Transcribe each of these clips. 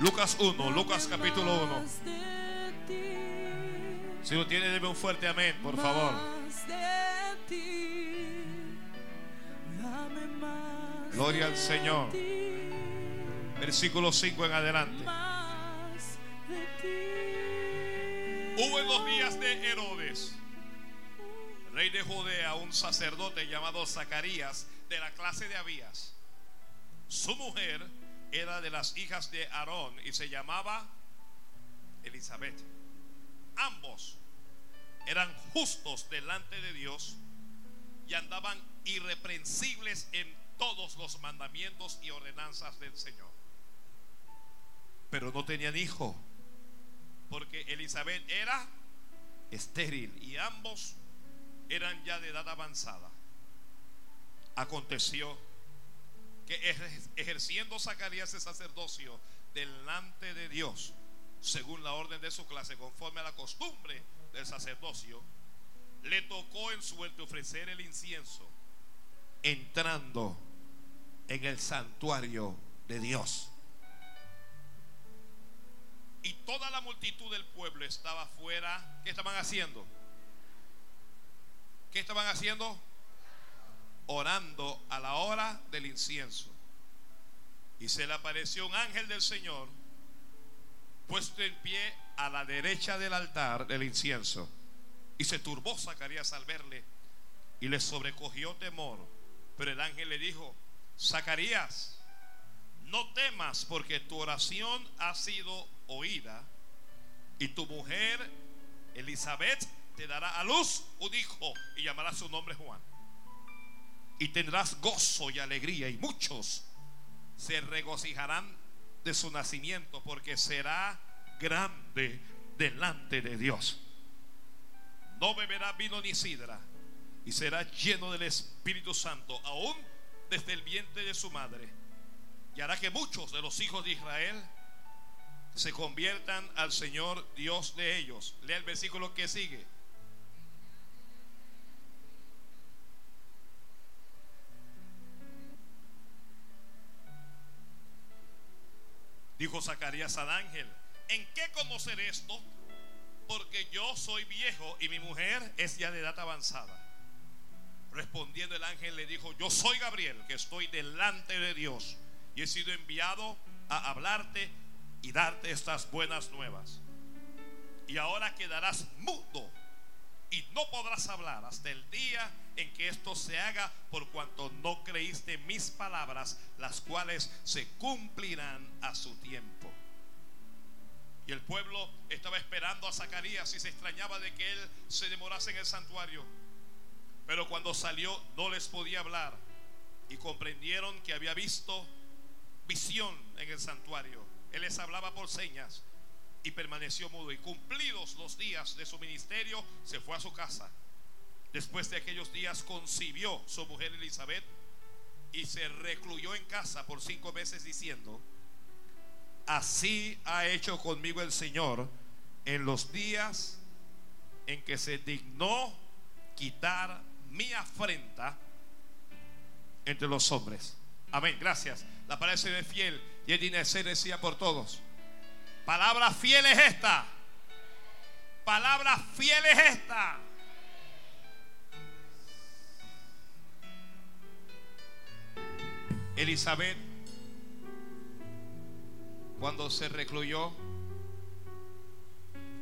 Lucas 1, Lucas capítulo 1. Si lo tiene, debe un fuerte amén, por favor. Gloria al Señor. Versículo 5 en adelante. Hubo en los días de Herodes, rey de Judea, un sacerdote llamado Zacarías de la clase de Abías. Su mujer era de las hijas de Aarón y se llamaba Elizabeth. Ambos eran justos delante de Dios y andaban irreprensibles en todos los mandamientos y ordenanzas del Señor. Pero no tenían hijo, porque Elizabeth era estéril y ambos eran ya de edad avanzada. Aconteció ejerciendo Zacarías el sacerdocio delante de Dios, según la orden de su clase, conforme a la costumbre del sacerdocio, le tocó en suerte ofrecer el incienso, entrando en el santuario de Dios. Y toda la multitud del pueblo estaba fuera. ¿Qué estaban haciendo? ¿Qué estaban haciendo? Orando a la hora del incienso. Y se le apareció un ángel del Señor puesto en pie a la derecha del altar del incienso. Y se turbó Zacarías al verle y le sobrecogió temor. Pero el ángel le dijo, Zacarías, no temas porque tu oración ha sido oída y tu mujer Elizabeth te dará a luz un hijo y llamará su nombre Juan. Y tendrás gozo y alegría y muchos se regocijarán de su nacimiento porque será grande delante de Dios. No beberá vino ni sidra y será lleno del Espíritu Santo aún desde el vientre de su madre. Y hará que muchos de los hijos de Israel se conviertan al Señor Dios de ellos. Lea el versículo que sigue. Dijo Zacarías al ángel, ¿en qué conocer esto? Porque yo soy viejo y mi mujer es ya de edad avanzada. Respondiendo el ángel le dijo, yo soy Gabriel, que estoy delante de Dios y he sido enviado a hablarte y darte estas buenas nuevas. Y ahora quedarás mudo y no podrás hablar hasta el día en que esto se haga por cuanto no creíste mis palabras, las cuales se cumplirán a su tiempo. Y el pueblo estaba esperando a Zacarías y se extrañaba de que él se demorase en el santuario. Pero cuando salió no les podía hablar y comprendieron que había visto visión en el santuario. Él les hablaba por señas y permaneció mudo. Y cumplidos los días de su ministerio, se fue a su casa. Después de aquellos días concibió su mujer Elizabeth y se recluyó en casa por cinco meses diciendo, así ha hecho conmigo el Señor en los días en que se dignó quitar mi afrenta entre los hombres. Amén, gracias. La palabra es fiel y es digna ser decía por todos. Palabra fiel es esta. Palabra fiel es esta. Elizabeth, cuando se recluyó,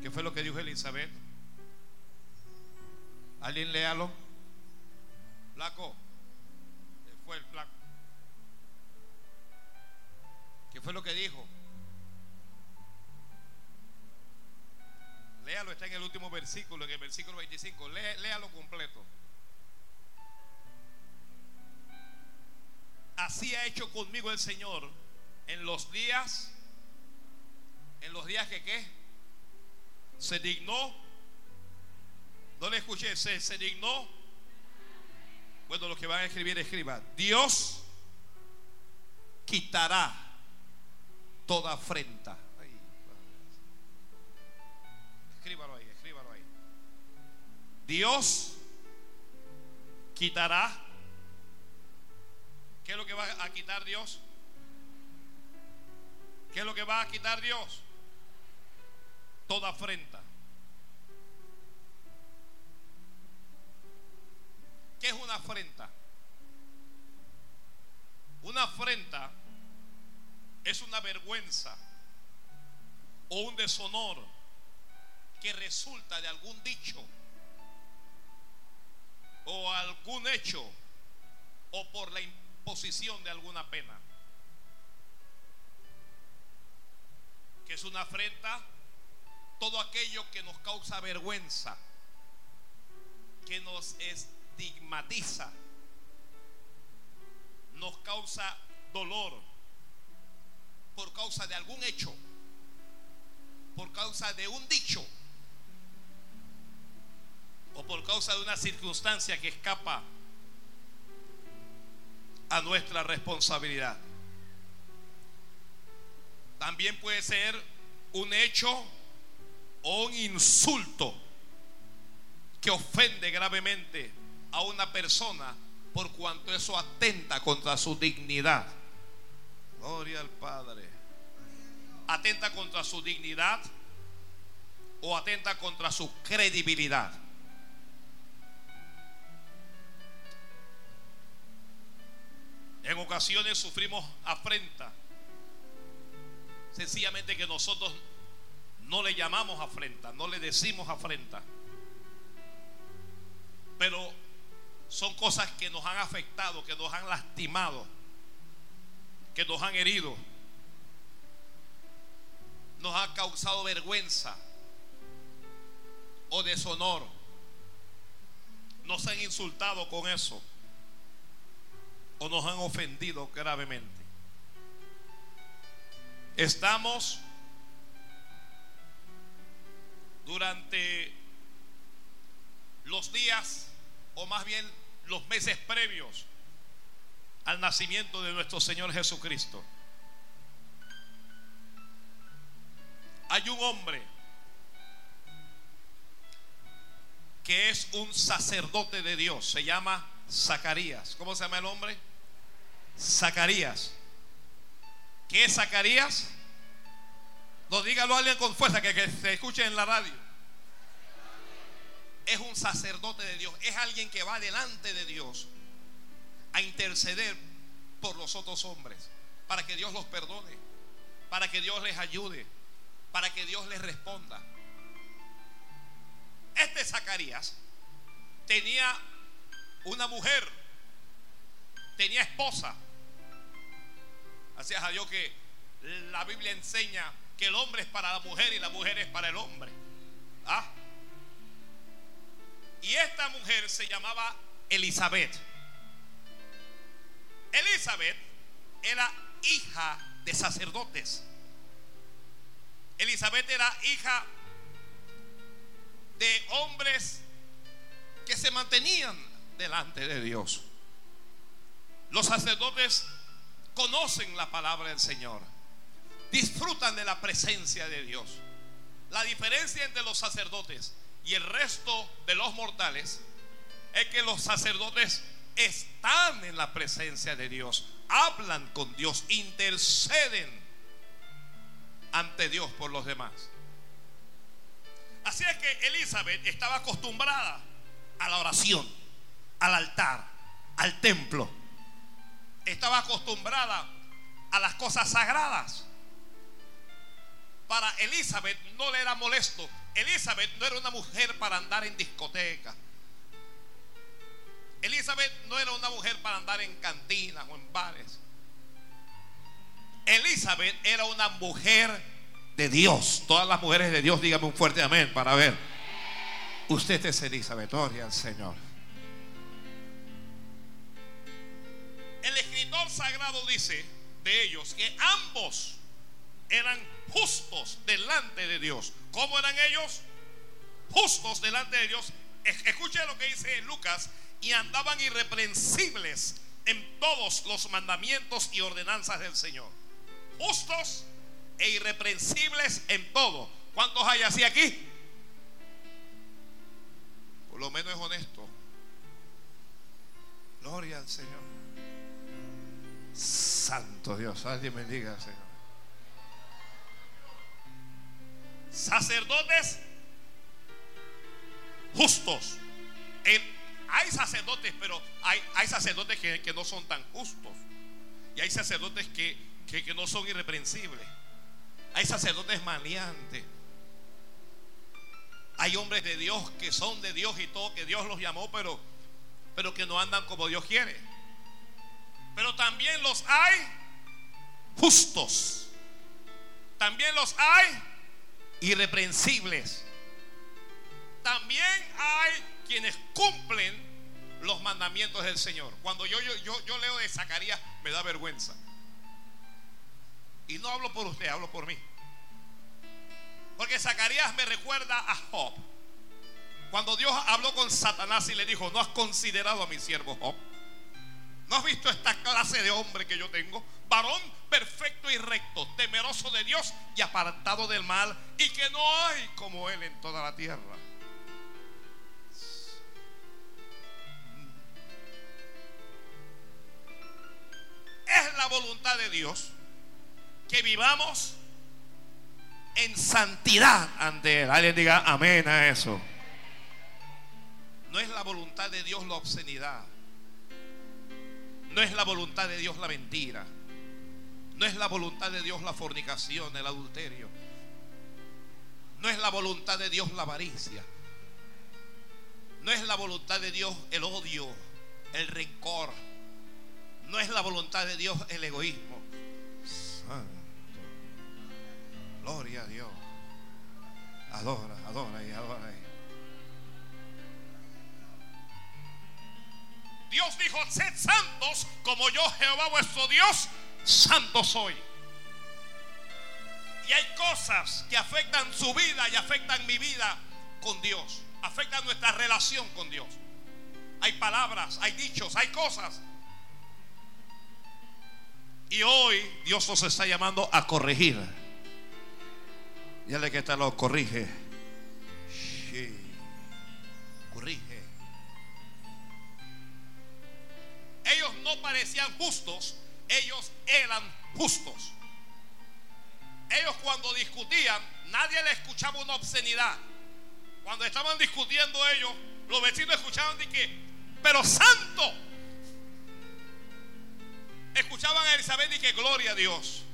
¿qué fue lo que dijo Elizabeth? ¿Alguien léalo? Flaco, fue el flaco. ¿Qué fue lo que dijo? Léalo, está en el último versículo, en el versículo 25. léalo completo. Así ha hecho conmigo el Señor en los días, en los días que qué, se dignó. No le escuché, se, se dignó. Bueno, los que van a escribir, escriban. Dios quitará toda afrenta. Escríbalo ahí, escríbalo ahí. Dios quitará. ¿Qué es lo que va a quitar Dios? ¿Qué es lo que va a quitar Dios? Toda afrenta. ¿Qué es una afrenta? Una afrenta es una vergüenza o un deshonor que resulta de algún dicho o algún hecho o por la imposición de alguna pena. Que es una afrenta todo aquello que nos causa vergüenza, que nos estigmatiza, nos causa dolor por causa de algún hecho, por causa de un dicho o por causa de una circunstancia que escapa a nuestra responsabilidad. También puede ser un hecho o un insulto que ofende gravemente a una persona por cuanto eso atenta contra su dignidad. Gloria al Padre. Atenta contra su dignidad o atenta contra su credibilidad. En ocasiones sufrimos afrenta. Sencillamente que nosotros no le llamamos afrenta, no le decimos afrenta. Pero son cosas que nos han afectado, que nos han lastimado, que nos han herido, nos han causado vergüenza o deshonor. Nos han insultado con eso o nos han ofendido gravemente. Estamos durante los días, o más bien los meses previos al nacimiento de nuestro Señor Jesucristo. Hay un hombre que es un sacerdote de Dios, se llama Zacarías. ¿Cómo se llama el hombre? Zacarías. ¿Qué es Zacarías? No dígalo a alguien con fuerza que, que se escuche en la radio. Es un sacerdote de Dios. Es alguien que va delante de Dios a interceder por los otros hombres. Para que Dios los perdone. Para que Dios les ayude. Para que Dios les responda. Este Zacarías tenía una mujer, tenía esposa Gracias a Dios que la Biblia enseña que el hombre es para la mujer y la mujer es para el hombre. ¿Ah? Y esta mujer se llamaba Elizabeth. Elizabeth era hija de sacerdotes. Elizabeth era hija de hombres que se mantenían delante de Dios. Los sacerdotes conocen la palabra del Señor, disfrutan de la presencia de Dios. La diferencia entre los sacerdotes y el resto de los mortales es que los sacerdotes están en la presencia de Dios, hablan con Dios, interceden ante Dios por los demás. Así es que Elizabeth estaba acostumbrada a la oración, al altar, al templo estaba acostumbrada a las cosas sagradas. Para Elizabeth no le era molesto. Elizabeth no era una mujer para andar en discoteca. Elizabeth no era una mujer para andar en cantinas o en bares. Elizabeth era una mujer de Dios. Todas las mujeres de Dios, dígame un fuerte amén para ver. Usted es Elizabeth, gloria al Señor. El escritor sagrado dice de ellos que ambos eran justos delante de Dios. ¿Cómo eran ellos? Justos delante de Dios. Escuche lo que dice Lucas. Y andaban irreprensibles en todos los mandamientos y ordenanzas del Señor. Justos e irreprensibles en todo. ¿Cuántos hay así aquí? Por lo menos es honesto. Gloria al Señor. Santo Dios, alguien me diga, Señor. sacerdotes justos. hay sacerdotes, pero hay, sacerdotes que, no son tan justos. Y hay sacerdotes que, que no son irreprensibles. Hay sacerdotes maleantes. Hay hombres de Dios que son de Dios y todo, que Dios los llamó, pero, pero que no andan como Dios quiere. Pero también los hay justos. También los hay irreprensibles. También hay quienes cumplen los mandamientos del Señor. Cuando yo, yo, yo, yo leo de Zacarías, me da vergüenza. Y no hablo por usted, hablo por mí. Porque Zacarías me recuerda a Job. Cuando Dios habló con Satanás y le dijo, ¿no has considerado a mi siervo Job? ¿No has visto esta clase de hombre que yo tengo? Varón perfecto y recto, temeroso de Dios y apartado del mal, y que no hay como él en toda la tierra. Es la voluntad de Dios que vivamos en santidad ante Él. Alguien diga amén a eso. No es la voluntad de Dios la obscenidad. No es la voluntad de Dios la mentira. No es la voluntad de Dios la fornicación, el adulterio. No es la voluntad de Dios la avaricia. No es la voluntad de Dios el odio, el rencor. No es la voluntad de Dios el egoísmo. Gloria a Dios. Adora, adora y adora. Dios dijo, sed santos como yo Jehová vuestro Dios, santo soy. Y hay cosas que afectan su vida y afectan mi vida con Dios. Afectan nuestra relación con Dios. Hay palabras, hay dichos, hay cosas. Y hoy Dios nos está llamando a corregir. Dígale que está lo corrige. Corrige. Ellos no parecían justos, ellos eran justos. Ellos cuando discutían, nadie le escuchaba una obscenidad. Cuando estaban discutiendo ellos, los vecinos escuchaban de que, pero santo. Escuchaban a Elizabeth y que gloria a Dios.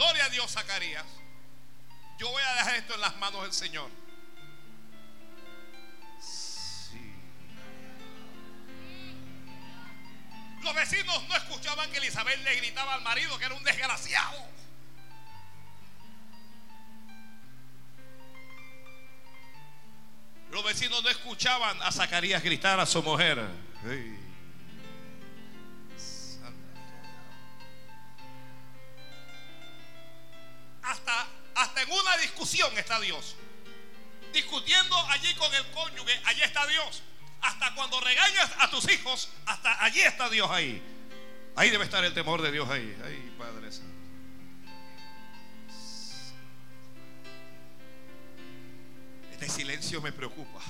Gloria a Dios, Zacarías. Yo voy a dejar esto en las manos del Señor. Los vecinos no escuchaban que Elizabeth le gritaba al marido que era un desgraciado. Los vecinos no escuchaban a Zacarías gritar a su mujer. Hasta, en una discusión está Dios. Discutiendo allí con el cónyuge, allí está Dios. Hasta cuando regañas a tus hijos, hasta allí está Dios ahí. Ahí debe estar el temor de Dios ahí. Ay, Padre Santo. Este silencio me preocupa.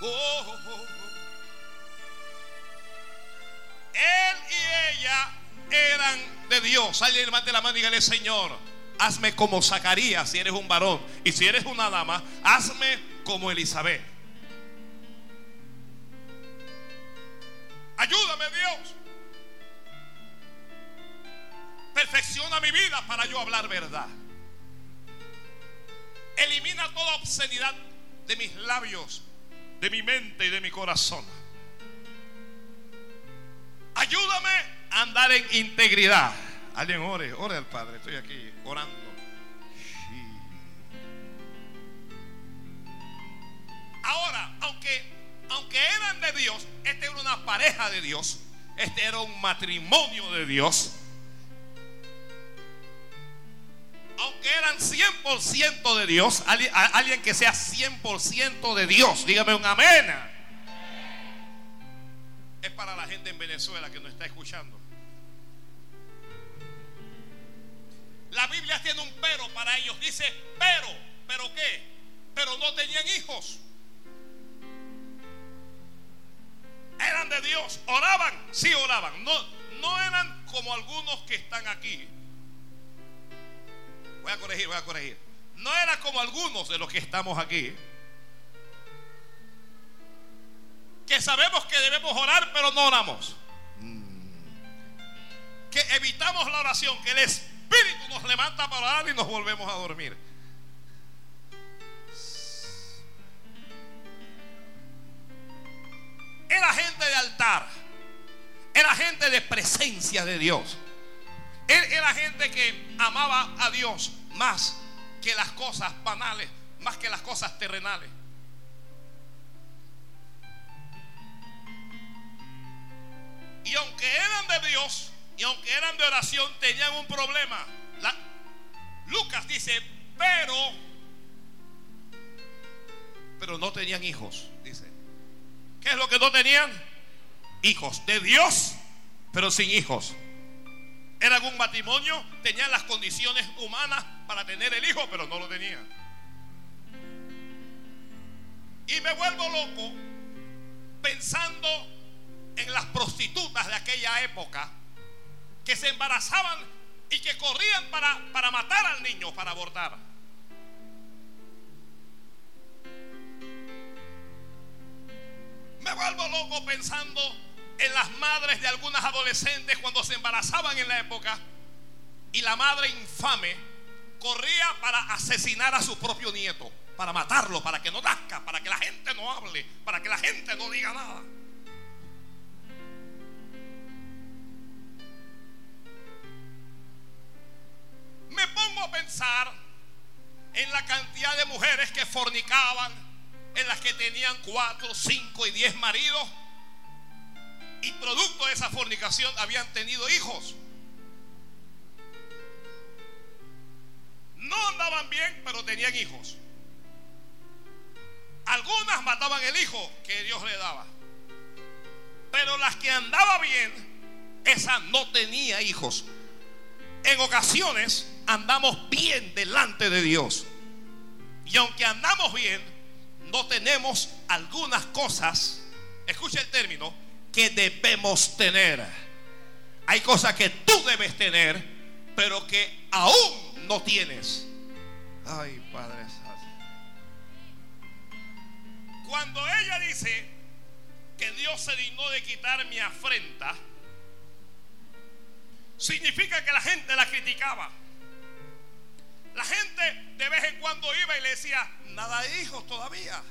Oh, oh, oh, Él y ella eran de Dios. Alguien levante la mano y dígale, Señor, hazme como Zacarías si eres un varón. Y si eres una dama, hazme como Elizabeth. Ayúdame Dios. Perfecciona mi vida para yo hablar verdad. Elimina toda obscenidad de mis labios, de mi mente y de mi corazón. Ayúdame andar en integridad. Alguien ore, ore al Padre. Estoy aquí orando. Ahora, aunque, aunque eran de Dios, este era una pareja de Dios. Este era un matrimonio de Dios. Aunque eran 100% de Dios, alguien, alguien que sea 100% de Dios, dígame un amén. Es para la gente en Venezuela que nos está escuchando. Biblia tiene un pero para ellos. Dice, pero, pero qué? Pero no tenían hijos. Eran de Dios. Oraban, sí oraban. No, no eran como algunos que están aquí. Voy a corregir, voy a corregir. No era como algunos de los que estamos aquí. Que sabemos que debemos orar, pero no oramos. Que evitamos la oración, que el Espíritu nos levanta para orar y nos volvemos a dormir. Era gente de altar. Era gente de presencia de Dios. Era gente que amaba a Dios más que las cosas banales, más que las cosas terrenales. Y aunque eran de Dios y aunque eran de oración, tenían un problema. Lucas dice, pero, pero no tenían hijos, dice. ¿Qué es lo que no tenían? Hijos de Dios, pero sin hijos. Eran un matrimonio, tenían las condiciones humanas para tener el hijo, pero no lo tenían. Y me vuelvo loco pensando en las prostitutas de aquella época que se embarazaban y que corrían para, para matar al niño, para abortar. Me vuelvo loco pensando en las madres de algunas adolescentes cuando se embarazaban en la época y la madre infame corría para asesinar a su propio nieto, para matarlo, para que no nazca, para que la gente no hable, para que la gente no diga nada. Me pongo a pensar en la cantidad de mujeres que fornicaban en las que tenían cuatro, cinco y diez maridos. Y producto de esa fornicación habían tenido hijos. No andaban bien, pero tenían hijos. Algunas mataban el hijo que Dios le daba. Pero las que andaba bien, esa no tenía hijos. En ocasiones andamos bien delante de Dios. Y aunque andamos bien, no tenemos algunas cosas, escucha el término, que debemos tener. Hay cosas que tú debes tener, pero que aún no tienes. Ay, Padre Cuando ella dice que Dios se dignó de quitar mi afrenta, significa que la gente la criticaba. La gente de vez en cuando iba y le decía, nada de hijos todavía.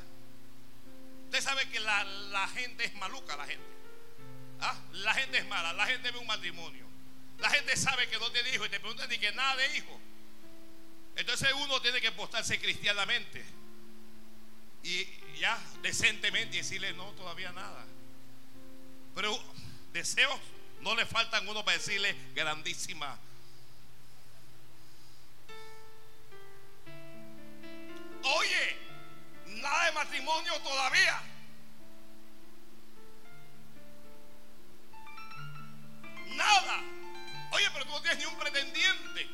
Usted sabe que la, gente es maluca, la gente. ¿Ah? La gente es mala, la gente ve un matrimonio. La gente sabe que no tiene hijos y te preguntan ni que nada de hijos. Entonces uno tiene que postarse cristianamente y ya decentemente decirle no, todavía nada. Pero deseos no le faltan uno para decirle grandísima Oye, nada de matrimonio todavía. Nada. Oye, pero tú no tienes ni un pretendiente.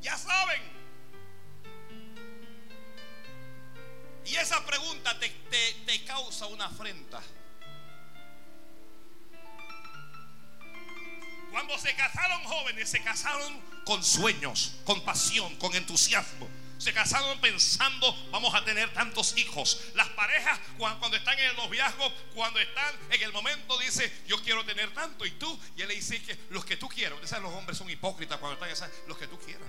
Ya saben. Y esa pregunta te, te causa una afrenta. Cuando se casaron jóvenes, se casaron con sueños, con pasión, con entusiasmo. Se casaron pensando, vamos a tener tantos hijos. Las parejas, cuando están en el noviazgo, cuando están en el momento, dice, yo quiero tener tanto. Y tú, y él le dice que los que tú quieras. Ustedes los hombres son hipócritas cuando están, los que tú quieras.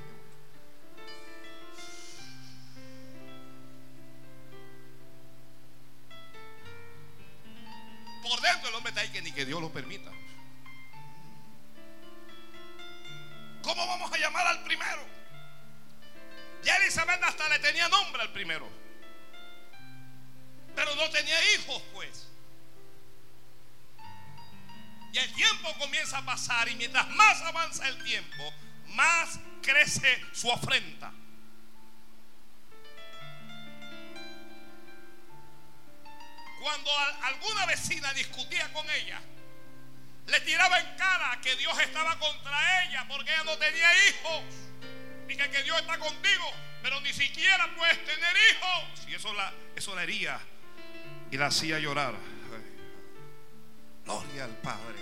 Por dentro el hombre está ahí que ni que Dios lo permita. ¿Cómo vamos a llamar al primero? Ya Elizabeth hasta le tenía nombre al primero. Pero no tenía hijos, pues. Y el tiempo comienza a pasar y mientras más avanza el tiempo, más crece su afrenta. Cuando alguna vecina discutía con ella, le tiraba en cara que Dios estaba contra ella porque ella no tenía hijos. Y que, Dios está contigo, pero ni siquiera puedes tener hijos. Y eso la, eso la hería y la hacía llorar. Gloria al Padre.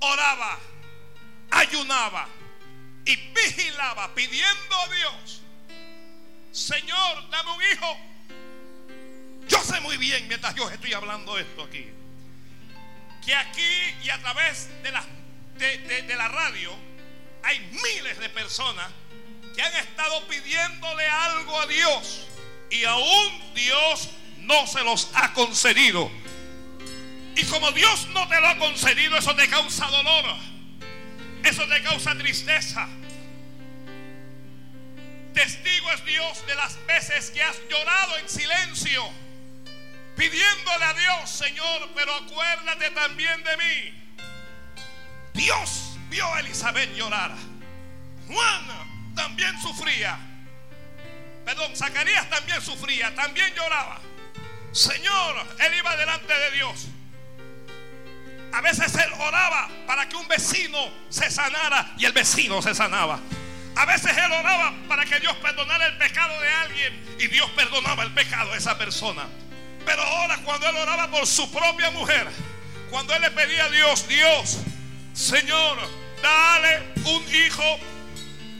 Oraba, ayunaba y vigilaba pidiendo a Dios, Señor, dame un hijo. Yo sé muy bien, mientras yo estoy hablando esto aquí, que aquí y a través de la, de, la radio hay miles de personas que han estado pidiéndole algo a Dios y aún Dios no se los ha concedido. Y como Dios no te lo ha concedido, eso te causa dolor. Eso te causa tristeza. Testigo es Dios de las veces que has llorado en silencio, pidiéndole a Dios, Señor, pero acuérdate también de mí. Dios vio a Elizabeth llorar. Juan también sufría. Perdón, Zacarías también sufría, también lloraba. Señor, él iba delante de Dios. A veces él oraba para que un vecino se sanara y el vecino se sanaba. A veces él oraba para que Dios perdonara el pecado de alguien y Dios perdonaba el pecado de esa persona. Pero ahora cuando él oraba por su propia mujer, cuando él le pedía a Dios, Dios, Señor, dale un hijo,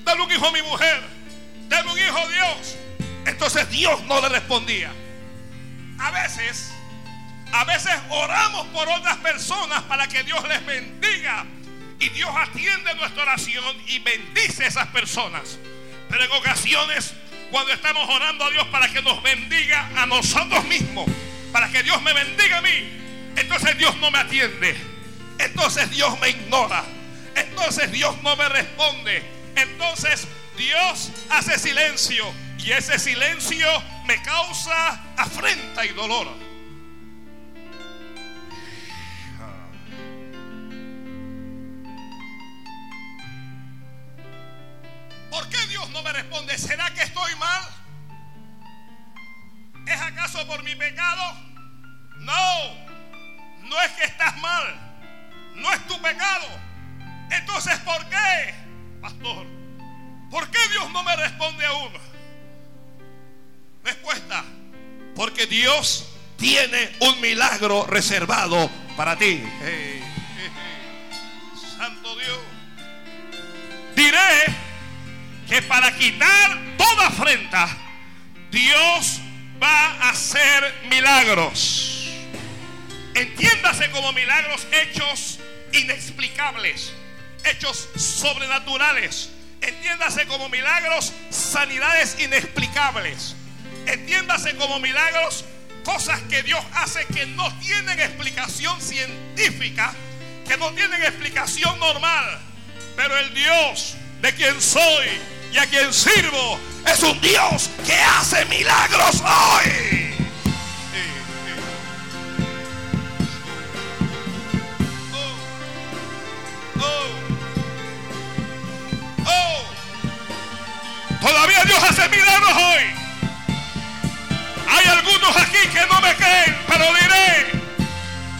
dale un hijo a mi mujer, dale un hijo a Dios. Entonces Dios no le respondía. A veces a veces oramos por otras personas para que Dios les bendiga. Y Dios atiende nuestra oración y bendice a esas personas. Pero en ocasiones, cuando estamos orando a Dios para que nos bendiga a nosotros mismos, para que Dios me bendiga a mí, entonces Dios no me atiende. Entonces Dios me ignora. Entonces Dios no me responde. Entonces Dios hace silencio. Y ese silencio me causa afrenta y dolor. ¿Por qué Dios no me responde? ¿Será que estoy mal? ¿Es acaso por mi pecado? No, no es que estás mal, no es tu pecado. Entonces, ¿por qué, pastor? ¿Por qué Dios no me responde aún? Respuesta, porque Dios tiene un milagro reservado para ti. Santo Dios. Diré que para quitar toda afrenta, Dios va a hacer milagros. Entiéndase como milagros hechos inexplicables, hechos sobrenaturales. Entiéndase como milagros sanidades inexplicables. Entiéndase como milagros cosas que Dios hace que no tienen explicación científica, que no tienen explicación normal. Pero el Dios de quien soy, y a quien sirvo es un Dios que hace milagros hoy. Todavía Dios hace milagros hoy. Hay algunos aquí que no me creen, pero diré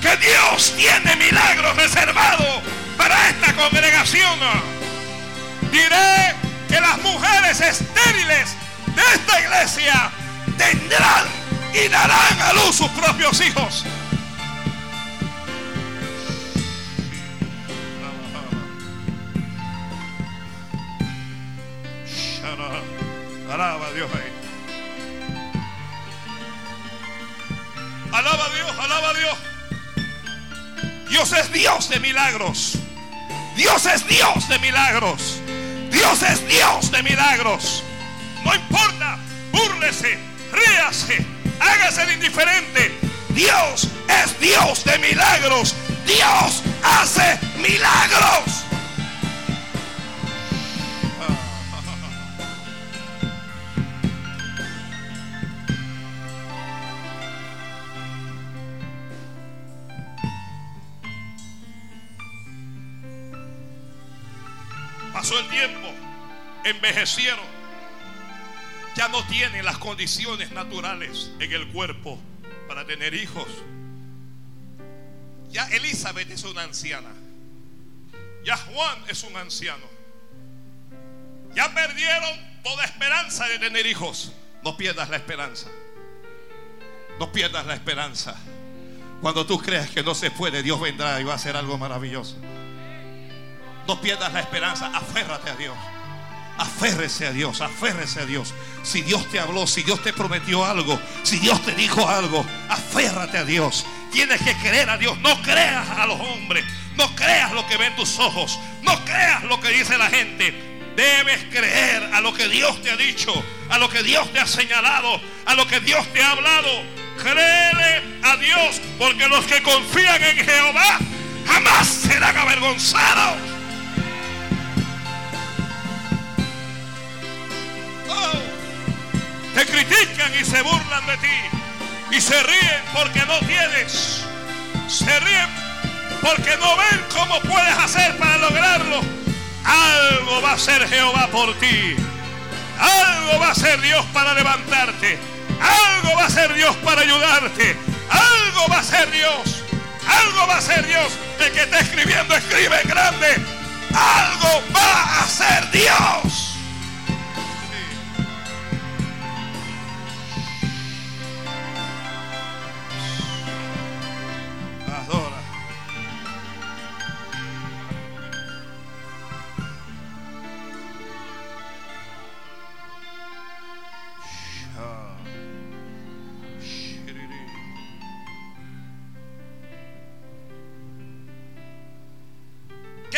que Dios tiene milagros reservados para esta congregación. Diré que las mujeres estériles de esta iglesia tendrán y darán a luz sus propios hijos. Alaba a Dios ahí. Alaba a Dios, alaba a Dios. Dios es Dios de milagros. Dios es Dios de milagros. Dios es Dios de milagros. No importa, búrlese, ríase, hágase el indiferente. Dios es Dios de milagros. Dios hace milagros. Pasó el tiempo, envejecieron, ya no tienen las condiciones naturales en el cuerpo para tener hijos. Ya Elizabeth es una anciana. Ya Juan es un anciano. Ya perdieron toda esperanza de tener hijos. No pierdas la esperanza. No pierdas la esperanza. Cuando tú creas que no se puede, Dios vendrá y va a hacer algo maravilloso. No pierdas la esperanza, aférrate a Dios. Aférrese a Dios, aférrese a Dios. Si Dios te habló, si Dios te prometió algo, si Dios te dijo algo, aférrate a Dios. Tienes que creer a Dios. No creas a los hombres. No creas lo que ven tus ojos. No creas lo que dice la gente. Debes creer a lo que Dios te ha dicho, a lo que Dios te ha señalado, a lo que Dios te ha hablado. Créele a Dios, porque los que confían en Jehová jamás serán avergonzados. Te critican y se burlan de ti y se ríen porque no tienes. Se ríen porque no ven cómo puedes hacer para lograrlo. Algo va a ser Jehová por ti. Algo va a ser Dios para levantarte. Algo va a ser Dios para ayudarte. Algo va a ser Dios. Algo va a ser Dios. El que está escribiendo escribe grande. Algo va a ser Dios.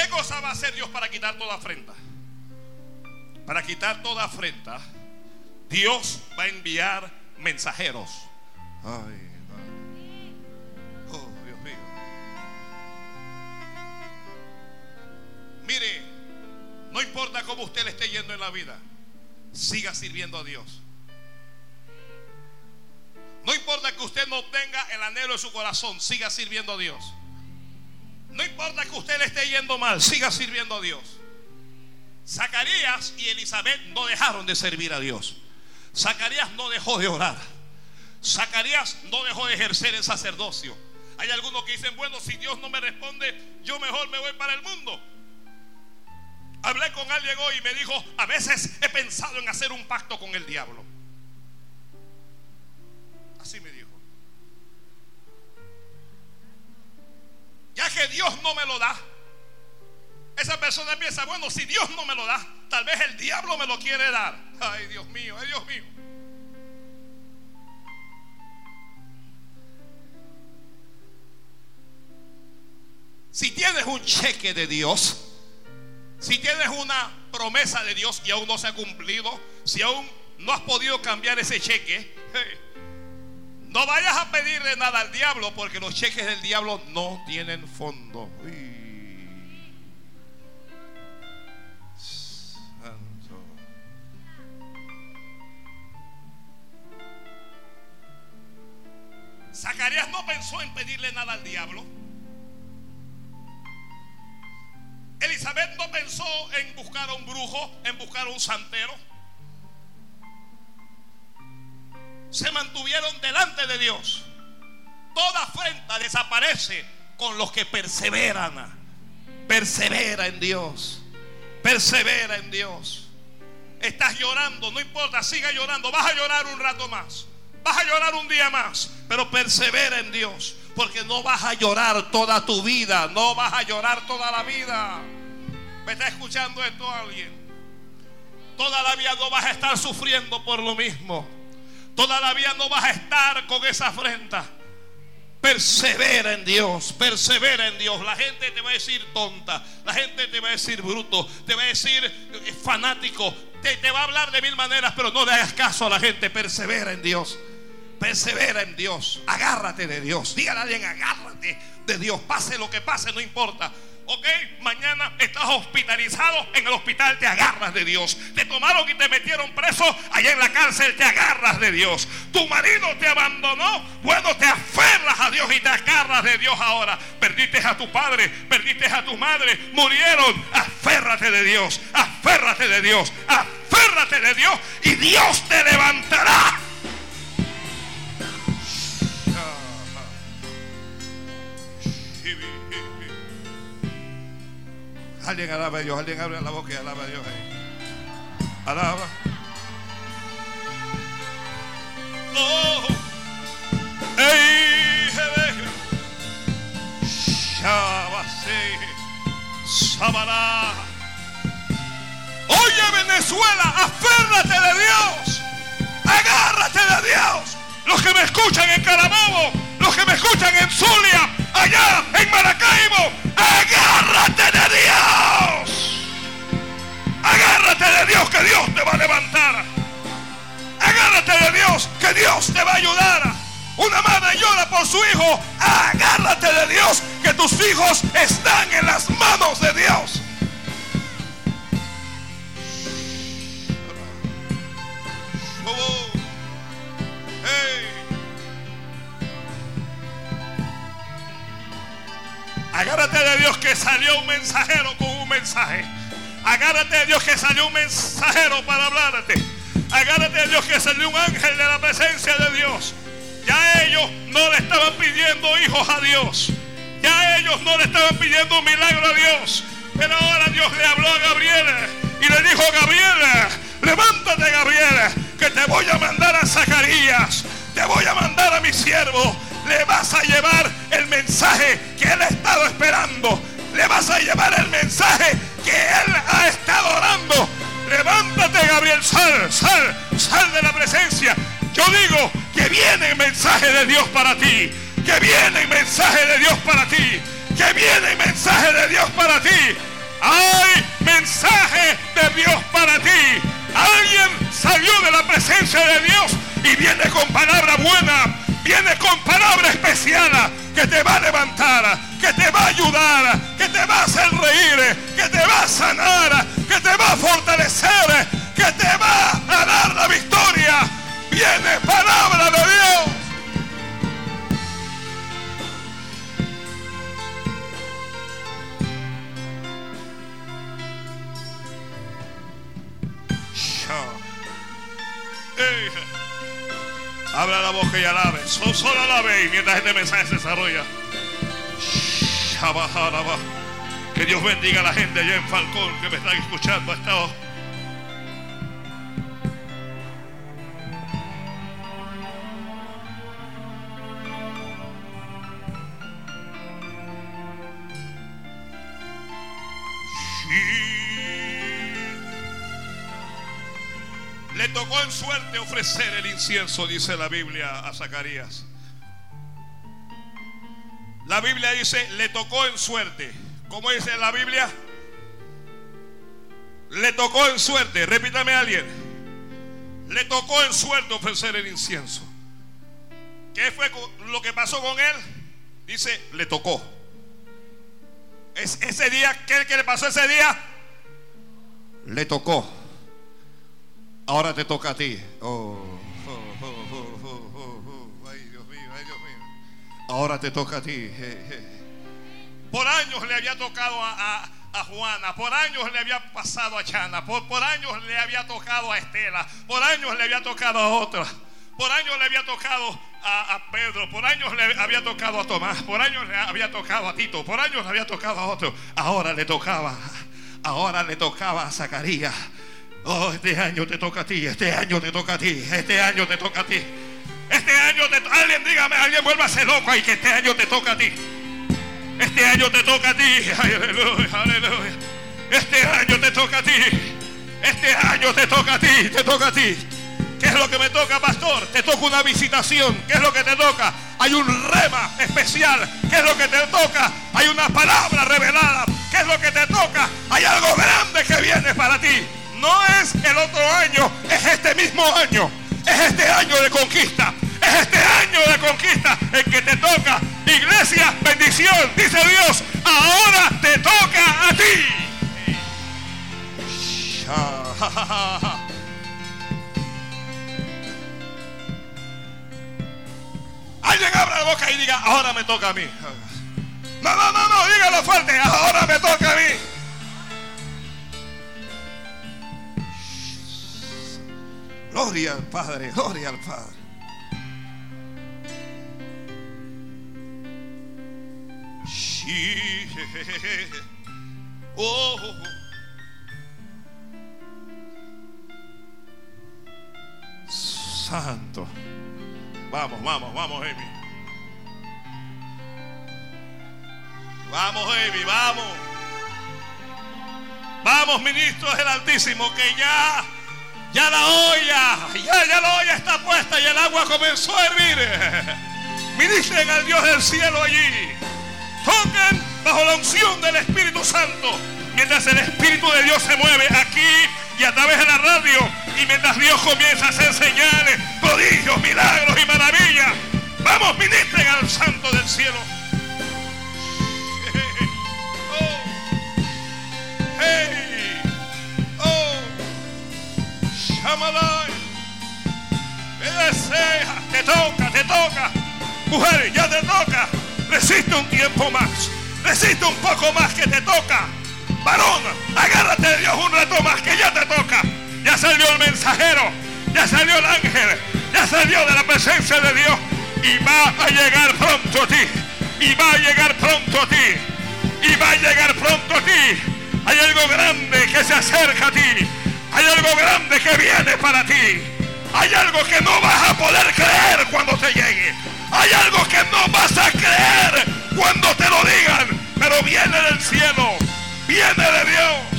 ¿Qué cosa va a hacer Dios para quitar toda afrenta? Para quitar toda afrenta, Dios va a enviar mensajeros. Ay, oh. Mire, no importa cómo usted le esté yendo en la vida, siga sirviendo a Dios. No importa que usted no tenga el anhelo en su corazón, siga sirviendo a Dios. No importa que usted le esté yendo mal, siga sirviendo a Dios. Zacarías y Elizabeth no dejaron de servir a Dios. Zacarías no dejó de orar. Zacarías no dejó de ejercer el sacerdocio. Hay algunos que dicen, bueno, si Dios no me responde, yo mejor me voy para el mundo. Hablé con alguien hoy y me dijo, a veces he pensado en hacer un pacto con el diablo. Así me dijo. Ya que Dios no me lo da, esa persona piensa, bueno, si Dios no me lo da, tal vez el diablo me lo quiere dar. Ay, Dios mío, ay, Dios mío. Si tienes un cheque de Dios, si tienes una promesa de Dios y aún no se ha cumplido, si aún no has podido cambiar ese cheque, no vayas a pedirle nada al diablo porque los cheques del diablo no tienen fondo. Santo. Zacarías no pensó en pedirle nada al diablo. Elizabeth no pensó en buscar a un brujo, en buscar a un santero. Se mantuvieron delante de Dios. Toda afrenta desaparece con los que perseveran. Persevera en Dios. Persevera en Dios. Estás llorando, no importa, siga llorando. Vas a llorar un rato más. Vas a llorar un día más. Pero persevera en Dios. Porque no vas a llorar toda tu vida. No vas a llorar toda la vida. ¿Me está escuchando esto alguien? Toda la vida no vas a estar sufriendo por lo mismo. Toda la vida no vas a estar con esa afrenta. Persevera en Dios, persevera en Dios. La gente te va a decir tonta, la gente te va a decir bruto, te va a decir fanático, te, te va a hablar de mil maneras, pero no le hagas caso a la gente. Persevera en Dios. Persevera en Dios. Agárrate de Dios. Dígale a alguien, agárrate de Dios. Pase lo que pase, no importa. Ok, mañana estás hospitalizado en el hospital, te agarras de Dios. Te tomaron y te metieron preso allá en la cárcel, te agarras de Dios. Tu marido te abandonó, bueno, te aferras a Dios y te agarras de Dios ahora. Perdiste a tu padre, perdiste a tu madre, murieron. Aférrate de Dios, aférrate de Dios, aférrate de Dios y Dios te levantará. Alguien alaba a Dios, alguien abre la boca y alaba a Dios ahí. Alaba. Oh, hey, Shabase, Sabará. Oye Venezuela, aférrate de Dios. Agárrate de Dios. Los que me escuchan en Carabobo, los que me escuchan en Zulia, allá en Maracaibo, agárrate de Dios. Agárrate de Dios que Dios te va a levantar. Agárrate de Dios que Dios te va a ayudar. Una madre llora por su hijo. Agárrate de Dios que tus hijos están en las manos de Dios. Agárrate de Dios que salió un mensajero con un mensaje. Agárrate de Dios que salió un mensajero para hablarte. Agárrate de Dios que salió un ángel de la presencia de Dios. Ya ellos no le estaban pidiendo hijos a Dios. Ya ellos no le estaban pidiendo un milagro a Dios. Pero ahora Dios le habló a Gabriel y le dijo, Gabriel, levántate Gabriel, que te voy a mandar a Zacarías. Te voy a mandar a mi siervo. Le vas a llevar el mensaje que él ha estado esperando. Le vas a llevar el mensaje que él ha estado orando. Levántate Gabriel, sal, sal, sal de la presencia. Yo digo que viene el mensaje de Dios para ti. Que viene el mensaje de Dios para ti. Que viene el mensaje de Dios para ti. Hay mensaje de Dios para ti. Alguien salió de la presencia de Dios y viene con palabra buena. Viene con palabra especial que te va a levantar, que te va a ayudar, que te va a hacer reír, que te va a sanar, que te va a fortalecer, que te va a dar la victoria. Viene palabra de Dios. Hey. Abra la boca y alabe. Solo, solo alabe y mientras este mensaje se desarrolla. Que Dios bendiga a la gente allá en Falcón que me están escuchando a esta ofrecer el incienso, dice la Biblia a Zacarías. La Biblia dice, le tocó en suerte. ¿Cómo dice la Biblia? Le tocó en suerte. Repítame a alguien. Le tocó en suerte ofrecer el incienso. ¿Qué fue lo que pasó con él? Dice, le tocó. Es ese día, ¿qué, ¿qué le pasó ese día? Le tocó. Ahora te toca a ti. Oh, oh, oh, ay, Dios mío, ay, Dios mío. Ahora te toca a ti. Por años le había tocado a, a, a, Juana, por años le había pasado a Chana, por, por años le había tocado a Estela, por años le había tocado a otra, por años le había tocado a, a, Pedro, por años le había tocado a Tomás, por años le había tocado a Tito, por años le había tocado a otro. Ahora le tocaba, ahora le tocaba a Zacarías. Oh, este año te toca a ti, este año te toca a ti, este año te toca a ti. Este año te alguien dígame, alguien vuelva a ser loco ahí que este año te toca a ti. Este año te toca a ti. Aleluya, aleluya. Este año te toca a ti. Este año te toca a ti, te toca a ti. ¿Qué es lo que me toca, pastor? Te toca una visitación. ¿Qué es lo que te toca? Hay un rema especial. ¿Qué es lo que te toca? Hay una palabra revelada. ¿Qué es lo que te toca? Hay algo grande que viene para ti. No es el otro año, es este mismo año. Es este año de conquista. Es este año de conquista el que te toca. Iglesia, bendición, dice Dios. Ahora te toca a ti. Alguien abra la boca y diga, ahora me toca a mí. No, no, no, no, dígalo fuerte, ahora me toca a mí. Gloria al Padre, gloria al Padre. Sí. Oh. Santo. Vamos, vamos, vamos, Amy. Vamos, Amy, vamos. Vamos, ministros del Altísimo, que ya, ya la olla, ya, ya la olla está puesta y el agua comenzó a hervir. Ministren al Dios del cielo allí. Toquen bajo la unción del Espíritu Santo. Mientras el Espíritu de Dios se mueve aquí y a través de la radio. Y mientras Dios comienza a hacer señales, prodigios, milagros y maravillas. Vamos, ministren al Santo del cielo. Shamalai. Desea, te toca, te toca. Mujeres, ya te toca. Resiste un tiempo más. Resiste un poco más que te toca. Varón, agárrate de Dios un rato más que ya te toca. Ya salió el mensajero. Ya salió el ángel. Ya salió de la presencia de Dios. Y va a llegar pronto a ti. Y va a llegar pronto a ti. Y va a llegar pronto a ti. Hay algo grande que se acerca a ti. Hay algo grande que viene para ti. Hay algo que no vas a poder creer cuando te llegue. Hay algo que no vas a creer cuando te lo digan. Pero viene del cielo. Viene de Dios.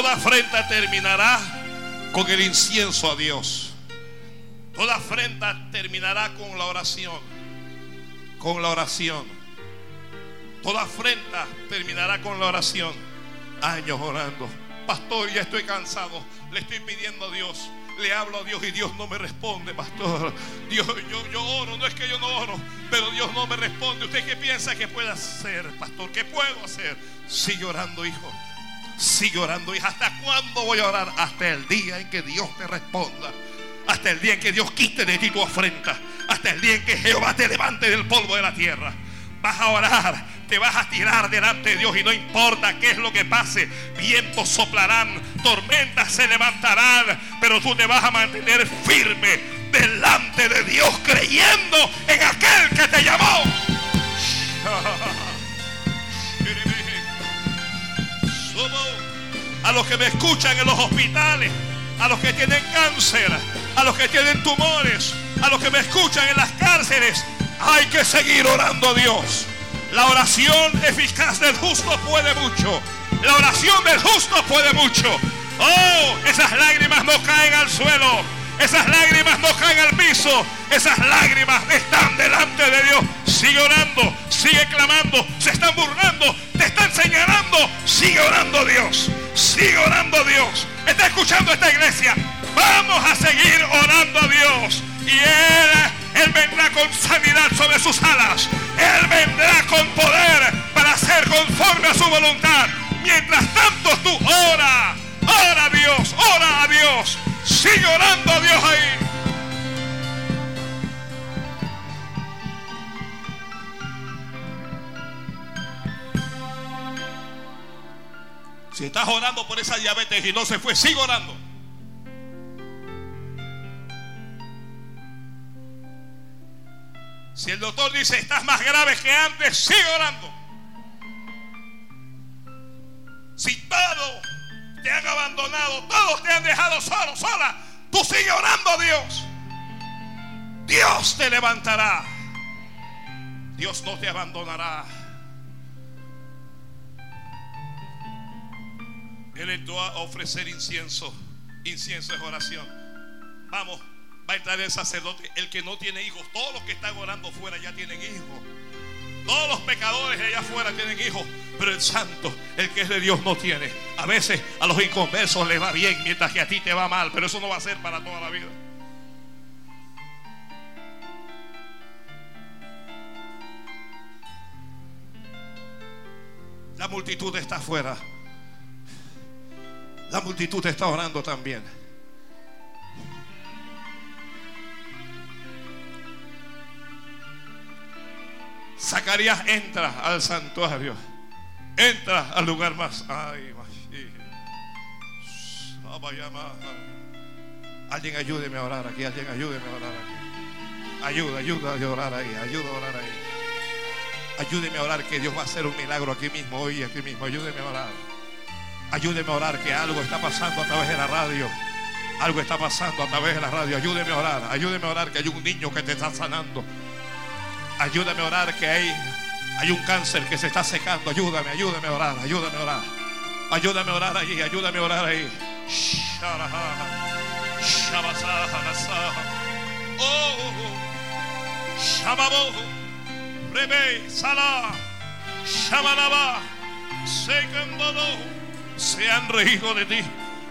Toda afrenta terminará con el incienso a Dios. Toda afrenta terminará con la oración. Con la oración. Toda afrenta terminará con la oración. Años orando. Pastor, ya estoy cansado. Le estoy pidiendo a Dios. Le hablo a Dios y Dios no me responde, pastor. Dios, yo, yo oro, no es que yo no oro, pero Dios no me responde. ¿Usted qué piensa que puede hacer, pastor? ¿Qué puedo hacer? Sigue orando, hijo. Sigue orando, hija. ¿Hasta cuándo voy a orar? Hasta el día en que Dios te responda. Hasta el día en que Dios quite de ti tu afrenta. Hasta el día en que Jehová te levante del polvo de la tierra. Vas a orar, te vas a tirar delante de Dios y no importa qué es lo que pase. Vientos soplarán, tormentas se levantarán, pero tú te vas a mantener firme delante de Dios creyendo en aquel que te llamó. A los que me escuchan en los hospitales, a los que tienen cáncer, a los que tienen tumores, a los que me escuchan en las cárceles, hay que seguir orando a Dios. La oración eficaz del justo puede mucho. La oración del justo puede mucho. Oh, esas lágrimas no caen al suelo. Esas lágrimas no caen al piso. Esas lágrimas están delante de Dios. Sigue orando, sigue clamando. Se están burlando, te están señalando. Sigue orando Dios. Sigue orando Dios. Está escuchando esta iglesia. Vamos a seguir orando a Dios. Y Él, Él vendrá con sanidad sobre sus alas. Él vendrá con poder para hacer conforme a su voluntad. Mientras tanto tú ora, ora a Dios, ora a Dios. Sigue orando a Dios ahí. Si estás orando por esa diabetes y no se fue, sigue orando. Si el doctor dice estás más grave que antes, sigue orando. Si todos te han abandonado, todos te han dejado solo, sola, tú sigue orando a Dios. Dios te levantará. Dios no te abandonará. Él entró a ofrecer incienso. Incienso es oración. Vamos, va a entrar el sacerdote. El que no tiene hijos, todos los que están orando fuera ya tienen hijos. Todos los pecadores de allá afuera tienen hijos. Pero el santo, el que es de Dios, no tiene. A veces a los inconversos les va bien, mientras que a ti te va mal. Pero eso no va a ser para toda la vida. La multitud está afuera. La multitud está orando también. Zacarías entra al santuario. Entra al lugar más. Ay, Alguien ayúdeme a orar aquí. Alguien ayúdeme a orar aquí. Ayuda, ayuda a orar ahí. Ayuda a orar ahí. Ayúdeme a orar que Dios va a hacer un milagro aquí mismo, hoy, aquí mismo. Ayúdeme a orar. Ayúdeme a orar que algo está pasando a través de la radio. Algo está pasando a través de la radio. Ayúdeme a orar. Ayúdeme a orar que hay un niño que te está sanando. Ayúdame a orar que hay, hay un cáncer que se está secando. Ayúdame, ayúdame a orar. Ayúdame a orar. Ayúdame a orar ahí. Ayúdame a orar ahí. Oh, Rebe, Sala, Shamanaba, Se han reído de ti,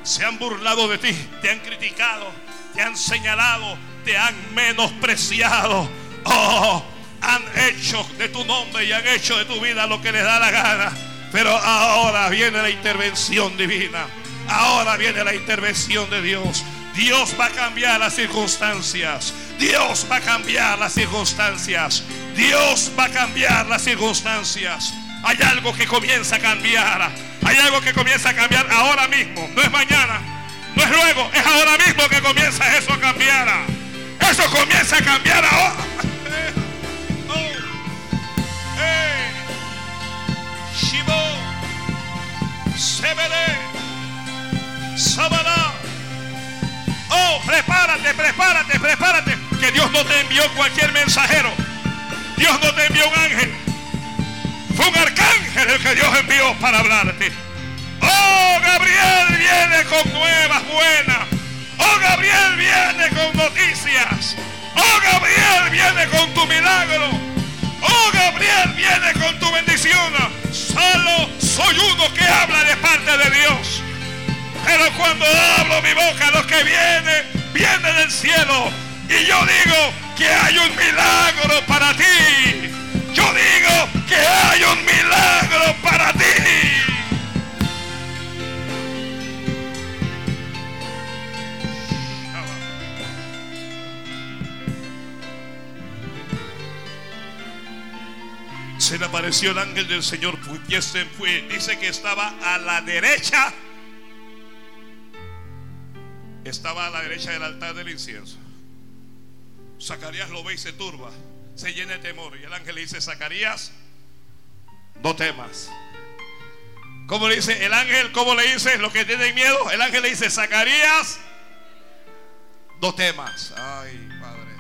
se han burlado de ti, te han criticado, te han señalado, te han menospreciado. Oh, han hecho de tu nombre y han hecho de tu vida lo que les da la gana. Pero ahora viene la intervención divina. Ahora viene la intervención de Dios. Dios va a cambiar las circunstancias. Dios va a cambiar las circunstancias. Dios va a cambiar las circunstancias. Hay algo que comienza a cambiar. Hay algo que comienza a cambiar ahora mismo. No es mañana. No es luego. Es ahora mismo que comienza eso a cambiar. Eso comienza a cambiar ahora. Oh, prepárate, prepárate, prepárate. Que Dios no te envió cualquier mensajero. Dios no te envió un ángel. Fue un arcángel el que Dios envió para hablarte. Oh, Gabriel viene con nuevas buenas. Oh, Gabriel viene con noticias. Oh, Gabriel viene con tu milagro. Oh, Gabriel viene con tu bendición. Solo soy uno que habla de parte de Dios. Pero cuando hablo mi boca, lo que viene, viene del cielo. Y yo digo que hay un milagro para ti. Yo digo que hay un milagro para ti. Se le apareció el ángel del Señor, fue, dice que estaba a la derecha, estaba a la derecha del altar del incienso. Zacarías lo ve y se turba, se llena de temor. Y el ángel le dice, Zacarías, no temas. ¿Cómo le dice el ángel? ¿Cómo le dice lo que tienen miedo? El ángel le dice, Zacarías, no temas. Ay, Padre.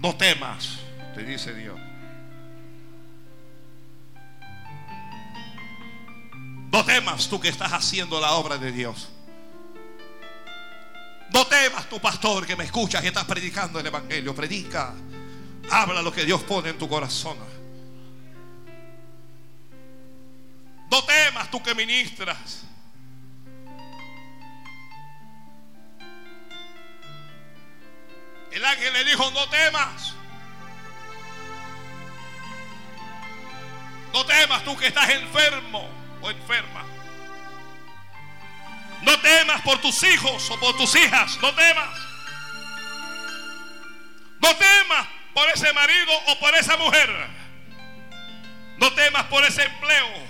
No temas, te dice Dios. No temas tú que estás haciendo la obra de Dios. No temas tu pastor que me escuchas y estás predicando el Evangelio. Predica. Habla lo que Dios pone en tu corazón. No temas tú que ministras. El ángel le dijo, no temas. No temas tú que estás enfermo o enferma. No temas por tus hijos o por tus hijas. No temas. No temas por ese marido o por esa mujer. No temas por ese empleo.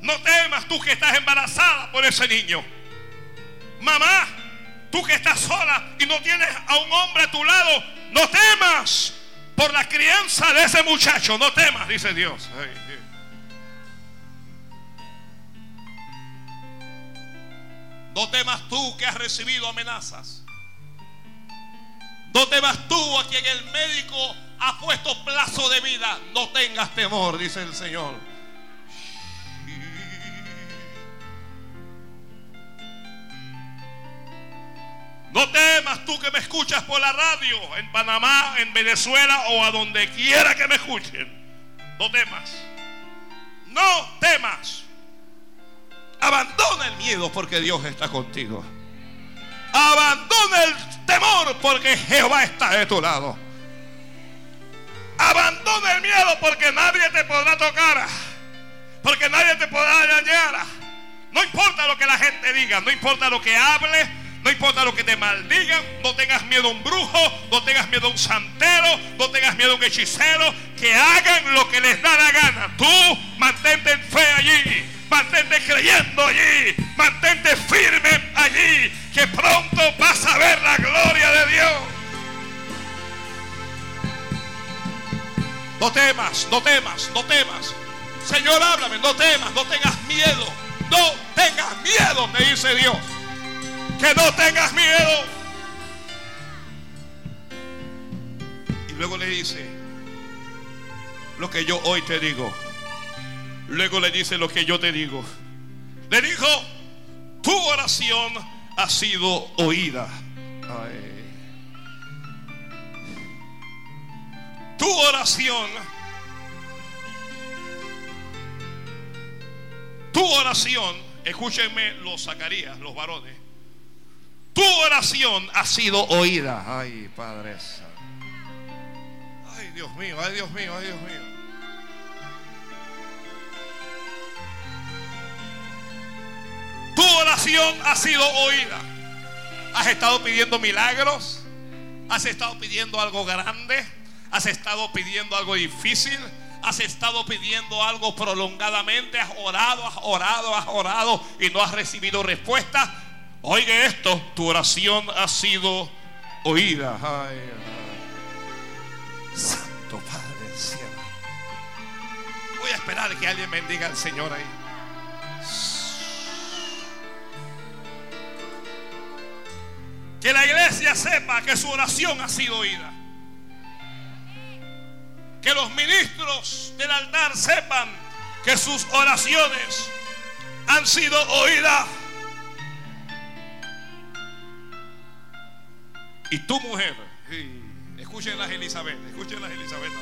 No temas tú que estás embarazada por ese niño. Mamá, tú que estás sola y no tienes a un hombre a tu lado, no temas por la crianza de ese muchacho. No temas, dice Dios. No temas tú que has recibido amenazas. No temas tú a quien el médico ha puesto plazo de vida. No tengas temor, dice el Señor. No temas tú que me escuchas por la radio en Panamá, en Venezuela o a donde quiera que me escuchen. No temas. No temas. Abandona el miedo porque Dios está contigo. Abandona el temor porque Jehová está de tu lado. Abandona el miedo porque nadie te podrá tocar. Porque nadie te podrá dañar. No importa lo que la gente diga, no importa lo que hable, no importa lo que te maldigan, no tengas miedo a un brujo, no tengas miedo a un santero, no tengas miedo a un hechicero, que hagan lo que les da la gana. Tú mantente en fe allí, mantente creyendo allí, mantente firme allí, que pronto vas a ver la gloria de Dios. No temas, no temas, no temas. Señor, háblame, no temas, no tengas miedo. No tengas miedo, te dice Dios. Que no tengas miedo. Y luego le dice, lo que yo hoy te digo. Luego le dice lo que yo te digo. Le dijo, tu oración ha sido oída. Tu oración, tu oración, escúchenme los Zacarías, los varones. Tu oración ha sido oída. Ay, Padre Ay, Dios mío, ay, Dios mío, ay, Dios mío. Tu oración ha sido oída. Has estado pidiendo milagros. Has estado pidiendo algo grande. Has estado pidiendo algo difícil. Has estado pidiendo algo prolongadamente. Has orado, has orado, has orado y no has recibido respuesta. Oye esto, tu oración ha sido oída. Santo Padre del cielo. Voy a esperar que alguien bendiga al Señor ahí. Que la iglesia sepa que su oración ha sido oída. Que los ministros del altar sepan que sus oraciones han sido oídas. Y tu mujer, escuchen las Elizabeth, escuchen las Elizabeth.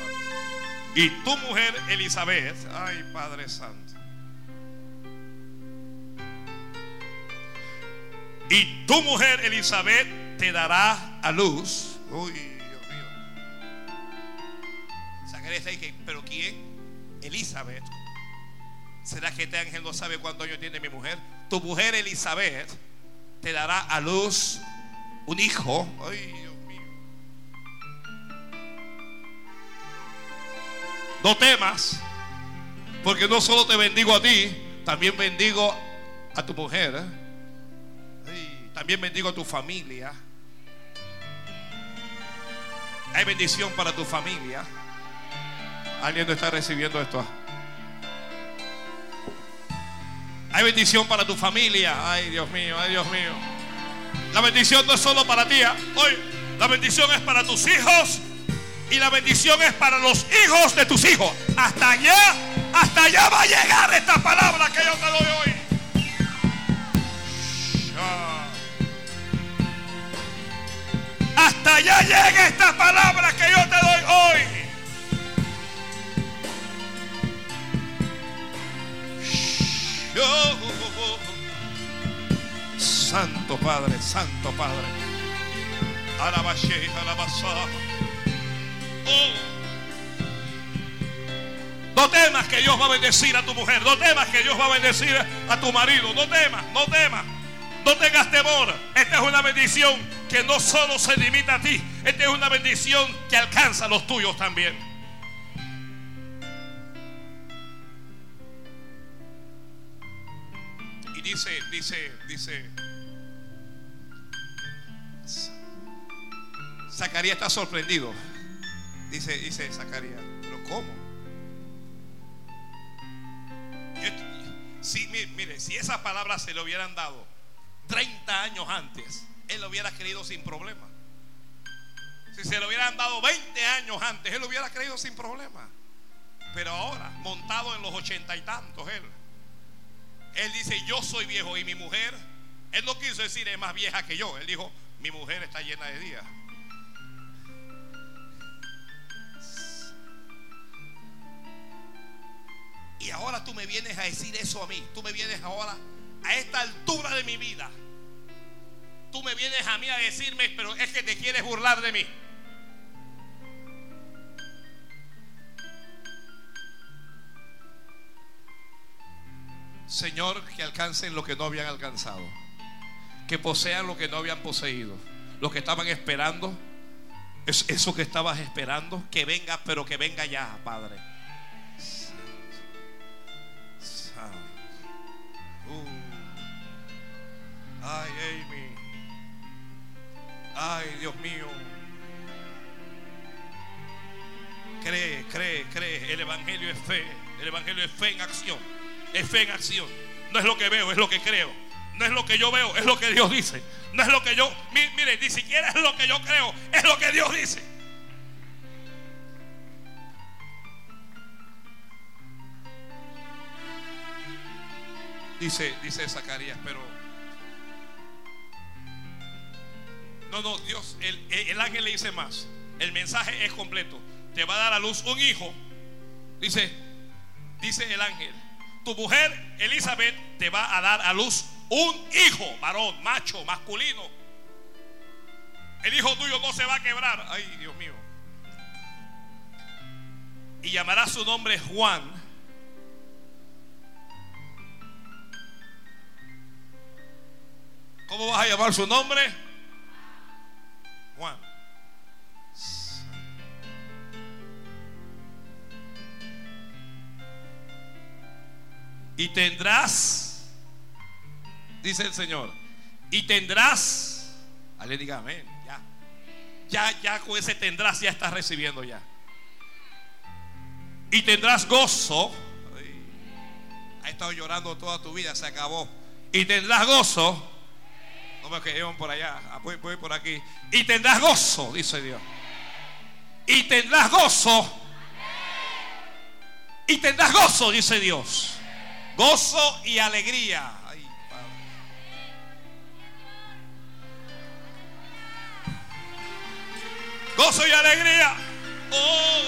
Y tu mujer Elizabeth, ay Padre Santo. Y tu mujer Elizabeth te dará a luz. Uy, Dios mío. Zacarías está pero ¿quién? Elizabeth. ¿Será que este ángel no sabe cuántos años tiene mi mujer? Tu mujer Elizabeth te dará a luz un hijo. Ay, Dios mío. No temas, porque no solo te bendigo a ti, también bendigo a tu mujer. ¿eh? También bendigo a tu familia. Hay bendición para tu familia. Alguien no está recibiendo esto. Hay bendición para tu familia. Ay, Dios mío, ay, Dios mío. La bendición no es solo para ti. ¿ah? Hoy, la bendición es para tus hijos. Y la bendición es para los hijos de tus hijos. Hasta allá, hasta allá va a llegar esta palabra que yo te doy hoy. Hasta allá llega esta palabra que yo te doy hoy. Santo Padre, Santo Padre. Alabashe, alabasá. Oh. No temas que Dios va a bendecir a tu mujer. No temas que Dios va a bendecir a tu marido. No temas, no temas. No tengas temor. Esta es una bendición que no solo se limita a ti. Esta es una bendición que alcanza a los tuyos también. Y dice, dice, dice. Zacarías está sorprendido. Dice, dice Zacarías, pero ¿cómo? sí, mire, si esas palabras se le hubieran dado 30 años antes, él lo hubiera creído sin problema. Si se lo hubieran dado 20 años antes, él lo hubiera creído sin problema. Pero ahora, montado en los ochenta y tantos, él, él dice, yo soy viejo y mi mujer, él no quiso decir es más vieja que yo, él dijo, mi mujer está llena de días. Y ahora tú me vienes a decir eso a mí, tú me vienes ahora a esta altura de mi vida, tú me vienes a mí a decirme, pero es que te quieres burlar de mí. Señor, que alcancen lo que no habían alcanzado. Que posean lo que no habían poseído. Los que estaban esperando Es eso que estabas esperando, que venga, pero que venga ya, Padre. Ay, Amy. Ay, Dios mío. Cree, cree, cree. El Evangelio es fe. El Evangelio es fe en acción. Es fe en acción. No es lo que veo, es lo que creo. No es lo que yo veo, es lo que Dios dice. No es lo que yo, mire, ni siquiera es lo que yo creo, es lo que Dios dice. Dice, dice Zacarías, pero no, Dios, el, el ángel le dice más. El mensaje es completo. Te va a dar a luz un hijo. Dice, dice el ángel, tu mujer Elizabeth te va a dar a luz un hijo, varón, macho, masculino. El hijo tuyo no se va a quebrar. Ay, Dios mío. Y llamará su nombre Juan. ¿Cómo vas a llamar su nombre? Juan. Y tendrás, dice el Señor, y tendrás, ale diga amén, ya, ya, ya con ese tendrás ya estás recibiendo ya. Y tendrás gozo, ha estado llorando toda tu vida, se acabó. Y tendrás gozo, quedé por allá, voy, por aquí. Y tendrás gozo, dice Dios. Y tendrás gozo. Y tendrás gozo, dice Dios gozo y alegría. Gozo y alegría. Oh.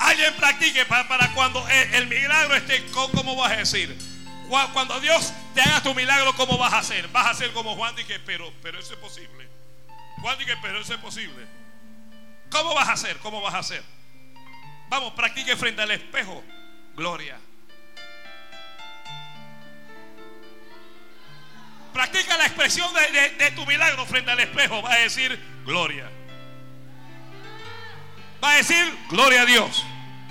Alguien practique para, cuando el, milagro esté, ¿cómo vas a decir? Cuando Dios te haga tu milagro, ¿cómo vas a hacer? Vas a hacer como Juan dije, pero, pero eso es posible. Juan dije, pero eso es posible. ¿Cómo vas a hacer? ¿Cómo vas a hacer? Vamos, practique frente al espejo. Gloria. Practica la expresión de, tu milagro frente al espejo. Va a decir gloria. Va a decir gloria a Dios.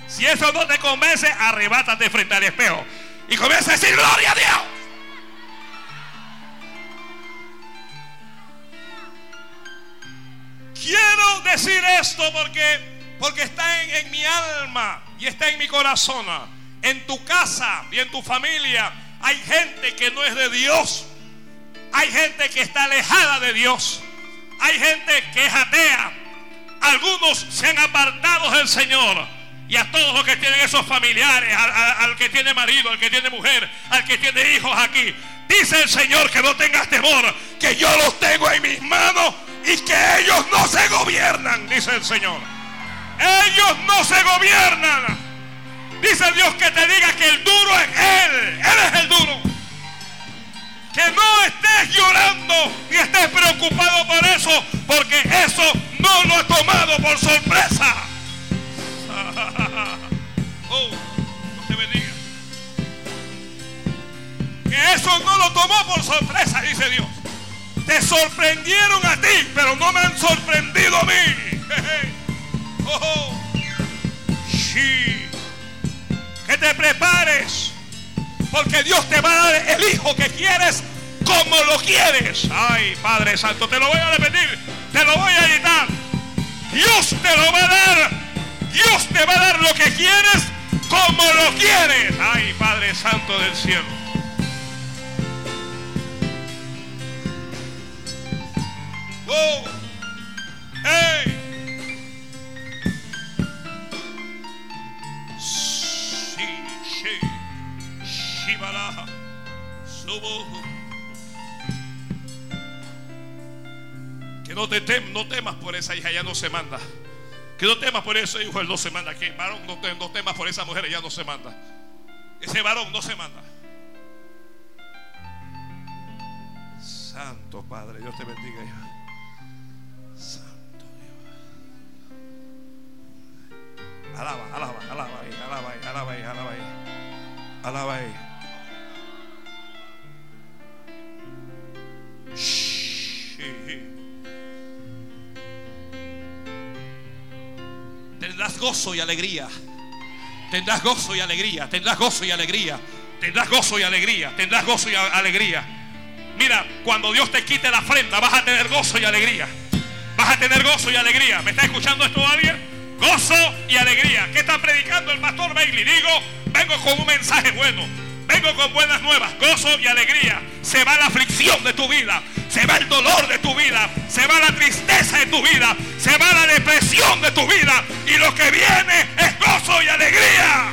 Si eso no te convence, arrebátate frente al espejo. Y comienza a decir gloria a Dios. Quiero decir esto porque porque está en, mi alma y está en mi corazón. En tu casa y en tu familia hay gente que no es de Dios. Hay gente que está alejada de Dios. Hay gente que es atea. Algunos se han apartado del Señor. Y a todos los que tienen esos familiares, al, que tiene marido, al que tiene mujer, al que tiene hijos aquí. Dice el Señor que no tengas temor, que yo los tengo en mis manos y que ellos no se gobiernan, dice el Señor. Ellos no se gobiernan. Dice Dios que te diga que el duro es Él. Él es el duro. Que no estés llorando ni estés preocupado por eso, porque eso no lo ha tomado por sorpresa. oh, te bendiga. Que eso no lo tomó por sorpresa, dice Dios. Te sorprendieron a ti, pero no me han sorprendido a mí. Que te prepares. Porque Dios te va a dar el hijo que quieres como lo quieres. Ay, Padre Santo, te lo voy a repetir. Te lo voy a editar. Dios te lo va a dar. Dios te va a dar lo que quieres como lo quieres. Ay, Padre Santo del cielo. Oh. Hey. Que no, te no temas por esa hija, ya no se manda. Que no temas por ese hijo, él no se manda. Que varón, no, no temas por esa mujer, ya no se manda. Ese varón no se manda. Santo Padre, Dios te bendiga, Santo Dios. Alaba, alaba, alaba ahí, alaba ahí, alaba ahí, alaba ahí. Alaba ahí. Gozo y alegría. Tendrás gozo y alegría, tendrás gozo y alegría, tendrás gozo y alegría, tendrás gozo y alegría. Mira, cuando Dios te quite la ofrenda, vas a tener gozo y alegría. Vas a tener gozo y alegría. ¿Me está escuchando esto alguien? Gozo y alegría. ¿Qué está predicando el pastor Bailey? Digo, vengo con un mensaje bueno. Con buenas nuevas, gozo y alegría. Se va la aflicción de tu vida, se va el dolor de tu vida, se va la tristeza de tu vida, se va la depresión de tu vida. Y lo que viene es gozo y alegría.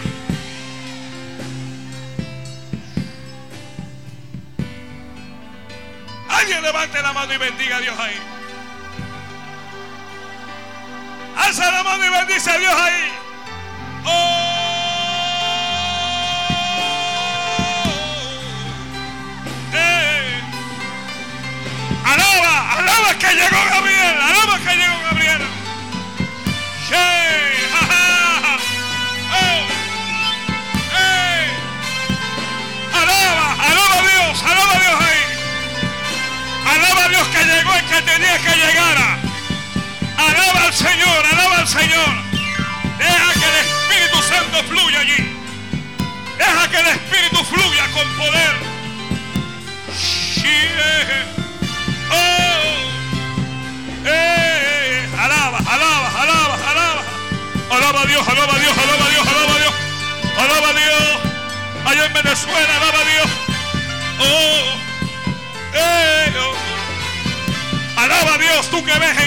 Alguien levante la mano y bendiga a Dios ahí. Alza la mano y bendice a Dios ahí. Oh. Alaba, alaba que llegó Gabriel, alaba que llegó Gabriel. Oh. Alaba, alaba a Dios, alaba a Dios ahí. Alaba a Dios que llegó el que tenía que llegar. Alaba al Señor, alaba al Señor. Deja que el Espíritu Santo fluya allí. Deja que el Espíritu fluya con poder. Alaba, alaba, alaba, alaba. Alaba a Dios, alaba a Dios, alaba a Dios, alaba a Dios. Alaba a Dios. Allá en Venezuela, alaba a Dios. Oh, oh. Alaba a Dios, tú que ves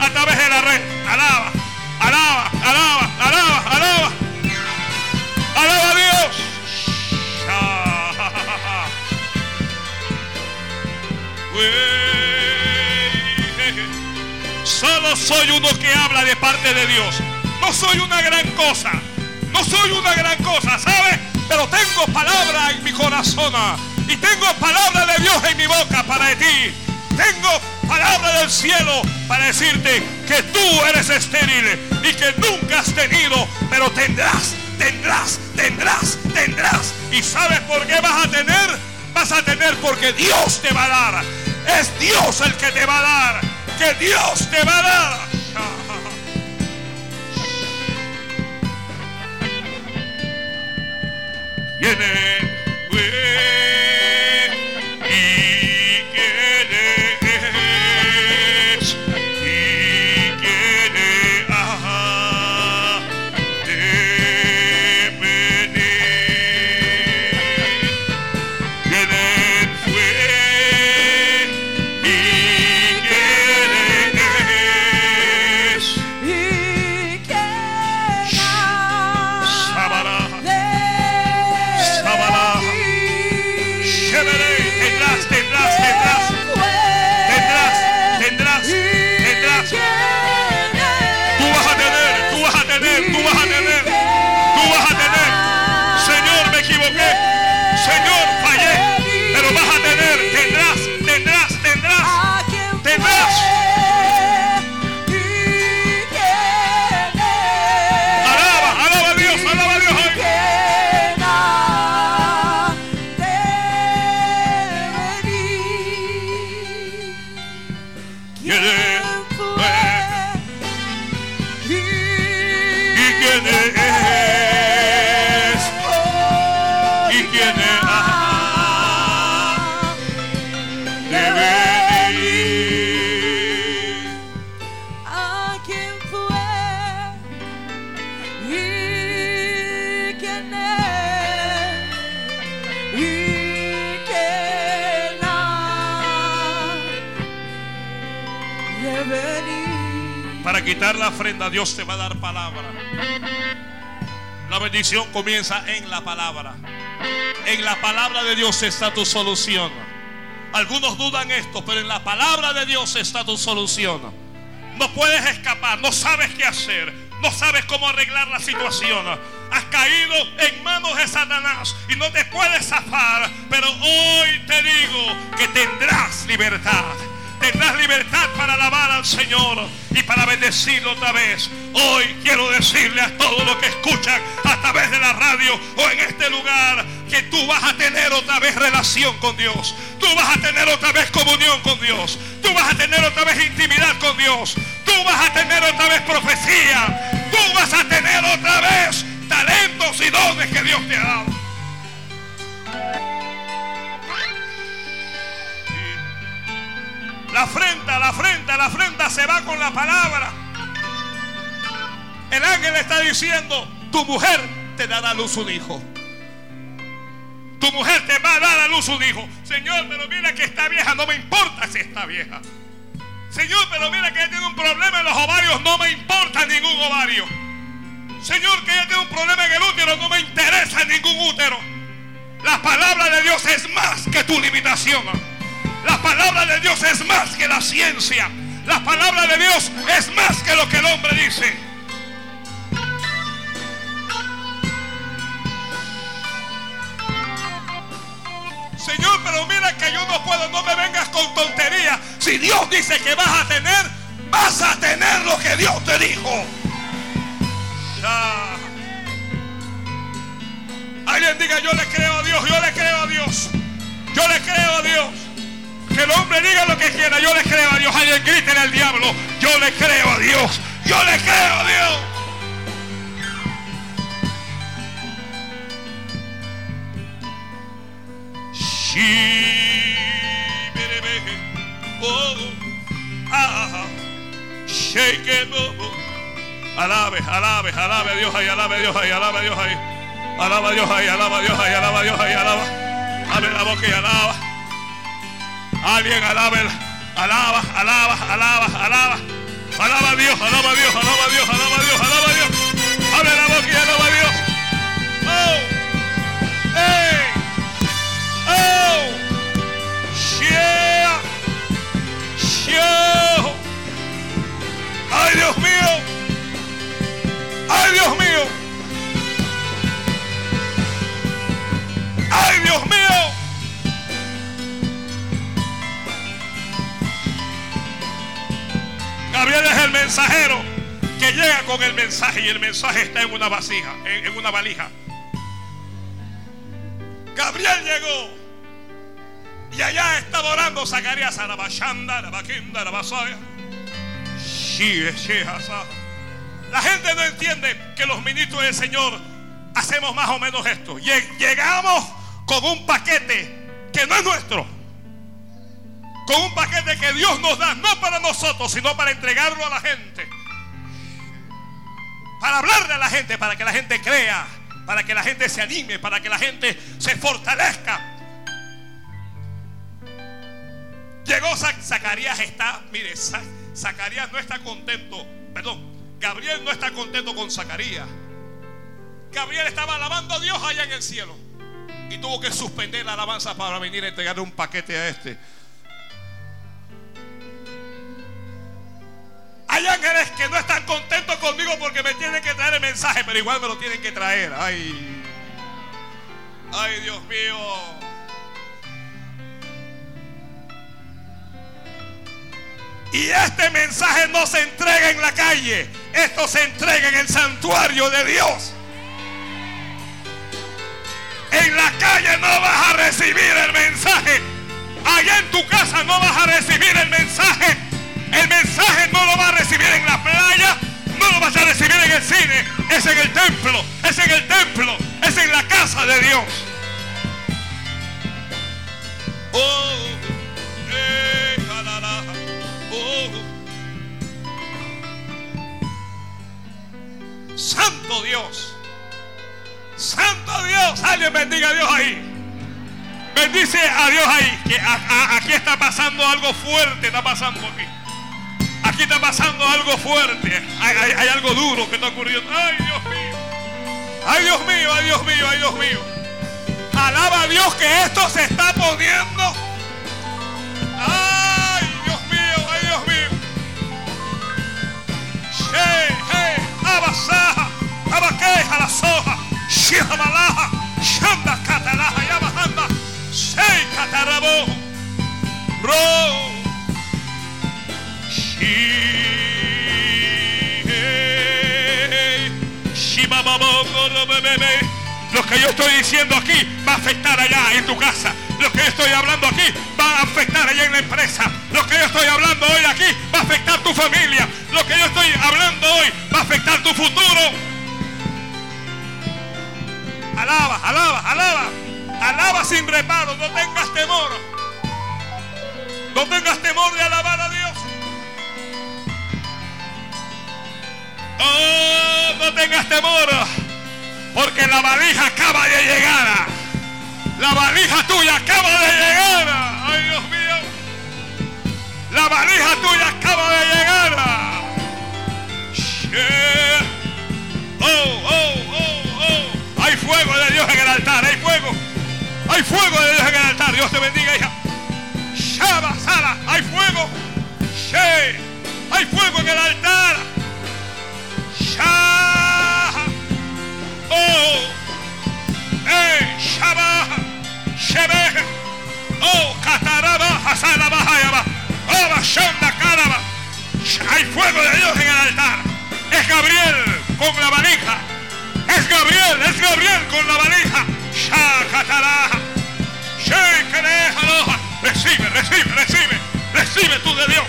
a través de la red. Alaba, alaba, alaba, alaba, alaba. Alaba a Dios. Solo soy uno que habla de parte de Dios. No soy una gran cosa. No soy una gran cosa, ¿sabes? Pero tengo palabra en mi corazón. Y tengo palabra de Dios en mi boca para ti. Tengo palabra del cielo para decirte que tú eres estéril y que nunca has tenido, pero tendrás, tendrás, tendrás, tendrás. ¿Y sabes por qué vas a tener? Vas a tener porque Dios te va a dar. Es Dios el que te va a dar. Que Dios te va a dar. Viene la ofrenda, Dios te va a dar palabra. La bendición comienza en la palabra. En la palabra de Dios está tu solución. Algunos dudan esto, pero en la palabra de Dios está tu solución. No puedes escapar, no sabes qué hacer, no sabes cómo arreglar la situación. Has caído en manos de Satanás y no te puedes zafar, pero hoy te digo que tendrás libertad tendrás libertad para alabar al Señor y para bendecirlo otra vez. Hoy quiero decirle a todos los que escuchan a través de la radio o en este lugar que tú vas a tener otra vez relación con Dios. Tú vas a tener otra vez comunión con Dios. Tú vas a tener otra vez intimidad con Dios. Tú vas a tener otra vez profecía. Tú vas a tener otra vez talentos y dones que Dios te ha dado. La afrenta, la afrenta, la afrenta se va con la palabra. El ángel está diciendo, tu mujer te dará a luz un hijo. Tu mujer te va a dar a luz un hijo. Señor, pero mira que está vieja, no me importa si está vieja. Señor, pero mira que ella tiene un problema en los ovarios, no me importa ningún ovario. Señor, que ella tiene un problema en el útero, no me interesa ningún útero. La palabra de Dios es más que tu limitación. La palabra de Dios es más que la ciencia. La palabra de Dios es más que lo que el hombre dice. Señor, pero mira que yo no puedo, no me vengas con tonterías. Si Dios dice que vas a tener, vas a tener lo que Dios te dijo. Alguien diga, yo le creo a Dios, yo le creo a Dios. Yo le creo a Dios. El hombre diga lo que quiera, yo le creo a Dios. Alguien grite en el diablo, yo le creo a Dios. Yo le creo a Dios. Oh, ah, ah, shake it, oh, oh. Alabe, alabe, alabe a Dios ahí, alabe a Dios ahí, alabe a Dios ahí. Alaba a Dios ahí, alaba a Dios ahí, alaba a Dios ahí, alaba. Abre la boca y alaba. Alguien alabe, alaba, alaba, alaba, alaba. Alaba a Dios, alaba a Dios, alaba a Dios, alaba a Dios, alaba a Dios. Abre la boca y alaba a Dios. Mensajero que llega con el mensaje y el mensaje está en una vasija, en, una valija. Gabriel llegó y allá estaba orando Zacarías a la bachanda, la vaquinda, la vasaya. La gente no entiende que los ministros del Señor hacemos más o menos esto. Llegamos con un paquete que no es nuestro. Con un paquete que Dios nos da, no para nosotros, sino para entregarlo a la gente. Para hablarle a la gente, para que la gente crea, para que la gente se anime, para que la gente se fortalezca. Llegó Zacarías, está, mire, Zacarías no está contento, perdón, Gabriel no está contento con Zacarías. Gabriel estaba alabando a Dios allá en el cielo y tuvo que suspender la alabanza para venir a entregarle un paquete a este. Hay ángeles que no están contentos conmigo porque me tienen que traer el mensaje, pero igual me lo tienen que traer. Ay, ay, Dios mío. Y este mensaje no se entrega en la calle, esto se entrega en el santuario de Dios. En la calle no vas a recibir el mensaje. Allá en tu casa no vas a recibir el mensaje. El mensaje no lo vas a recibir en la playa. No lo vas a recibir en el cine. Es en el templo. Es en el templo. Es en la casa de Dios. Oh, eh, oh. Santo Dios. Santo Dios. Alguien bendiga a Dios ahí. Bendice a Dios ahí. Que aquí está pasando algo fuerte. Está pasando aquí. Aquí está pasando algo fuerte. Hay, algo duro que está ocurriendo. Ay, Dios mío. Ay, Dios mío, ay, Dios mío, ay, Dios mío. Alaba a Dios que esto se está poniendo. Ay, Dios mío, ay, Dios mío. Hey, hey, abasaja, abaqueja la soja. Shihamalaha, Shanda Katalaha, Yamahanda, Sei Katarabo, Ro, Lo que yo estoy diciendo aquí va a afectar allá en tu casa. Lo que yo estoy hablando aquí va a afectar allá en la empresa. Lo que yo estoy hablando hoy aquí va a afectar tu familia. Lo que yo estoy hablando hoy va a afectar tu futuro. Alaba, alaba, alaba. Alaba sin reparo. No tengas temor. No tengas temor de alabar a Oh, no tengas temor. Porque la valija acaba de llegar. La valija tuya acaba de llegar. Ay, Dios mío. La valija tuya acaba de llegar. Oh, oh, oh, oh. Hay fuego de Dios en el altar. Hay fuego. Hay fuego de Dios en el altar. Dios te bendiga, hija. Shaba, Sala. Hay fuego. Hay fuego en el altar. Oh. Oh. Oh, Caraba. Hay fuego de Dios en el altar. Es Gabriel con la valija. Es Gabriel, es Gabriel con la valija. Shakatara. Shekere, Recibe, recibe, recibe. Recibe tú de Dios.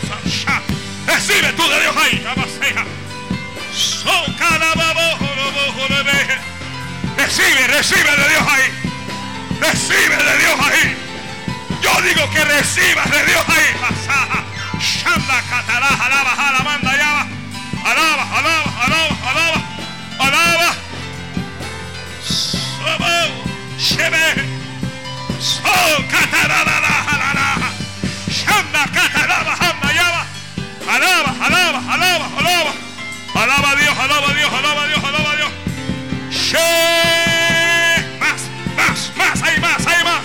Recibe tú de Dios ahí. Recibe, recibe de Dios ahí. Recibe de Dios ahí. Yo digo que recibas de Dios ahí. Shanda cataraja, alaba, alaba, alaba. Alaba, alaba, alaba, alaba. Alaba. Sobo, shebe. So cataraja, alaba. Shanda alaba. Alaba, alaba, alaba, alaba. Alaba a Dios, alaba a Dios, alaba a Dios, alaba a Dios. Más, más, más, hay más, hay más.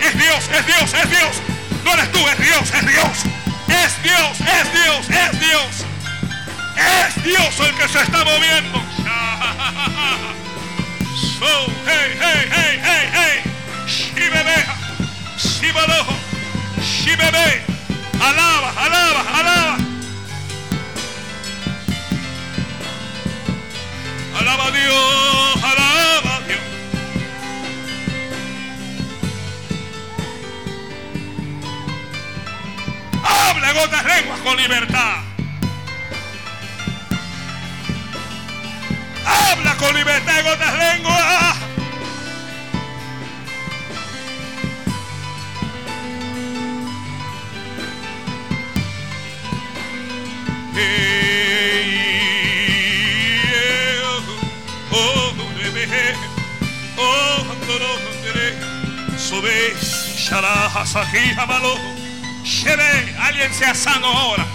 Es Dios, es Dios, es Dios. No eres tú, es Dios, es Dios. Es Dios, es Dios, es Dios. Es Dios el que se está moviendo. So, hey, hey, hey, hey, hey. Shibebe, shibalojo, shibebe. Alaba, alaba, alaba. Alaba a Dios, alaba a Dios. Habla en otras lenguas con libertad. Habla con libertad en otras lenguas. Sube, alguien sea sano ahora.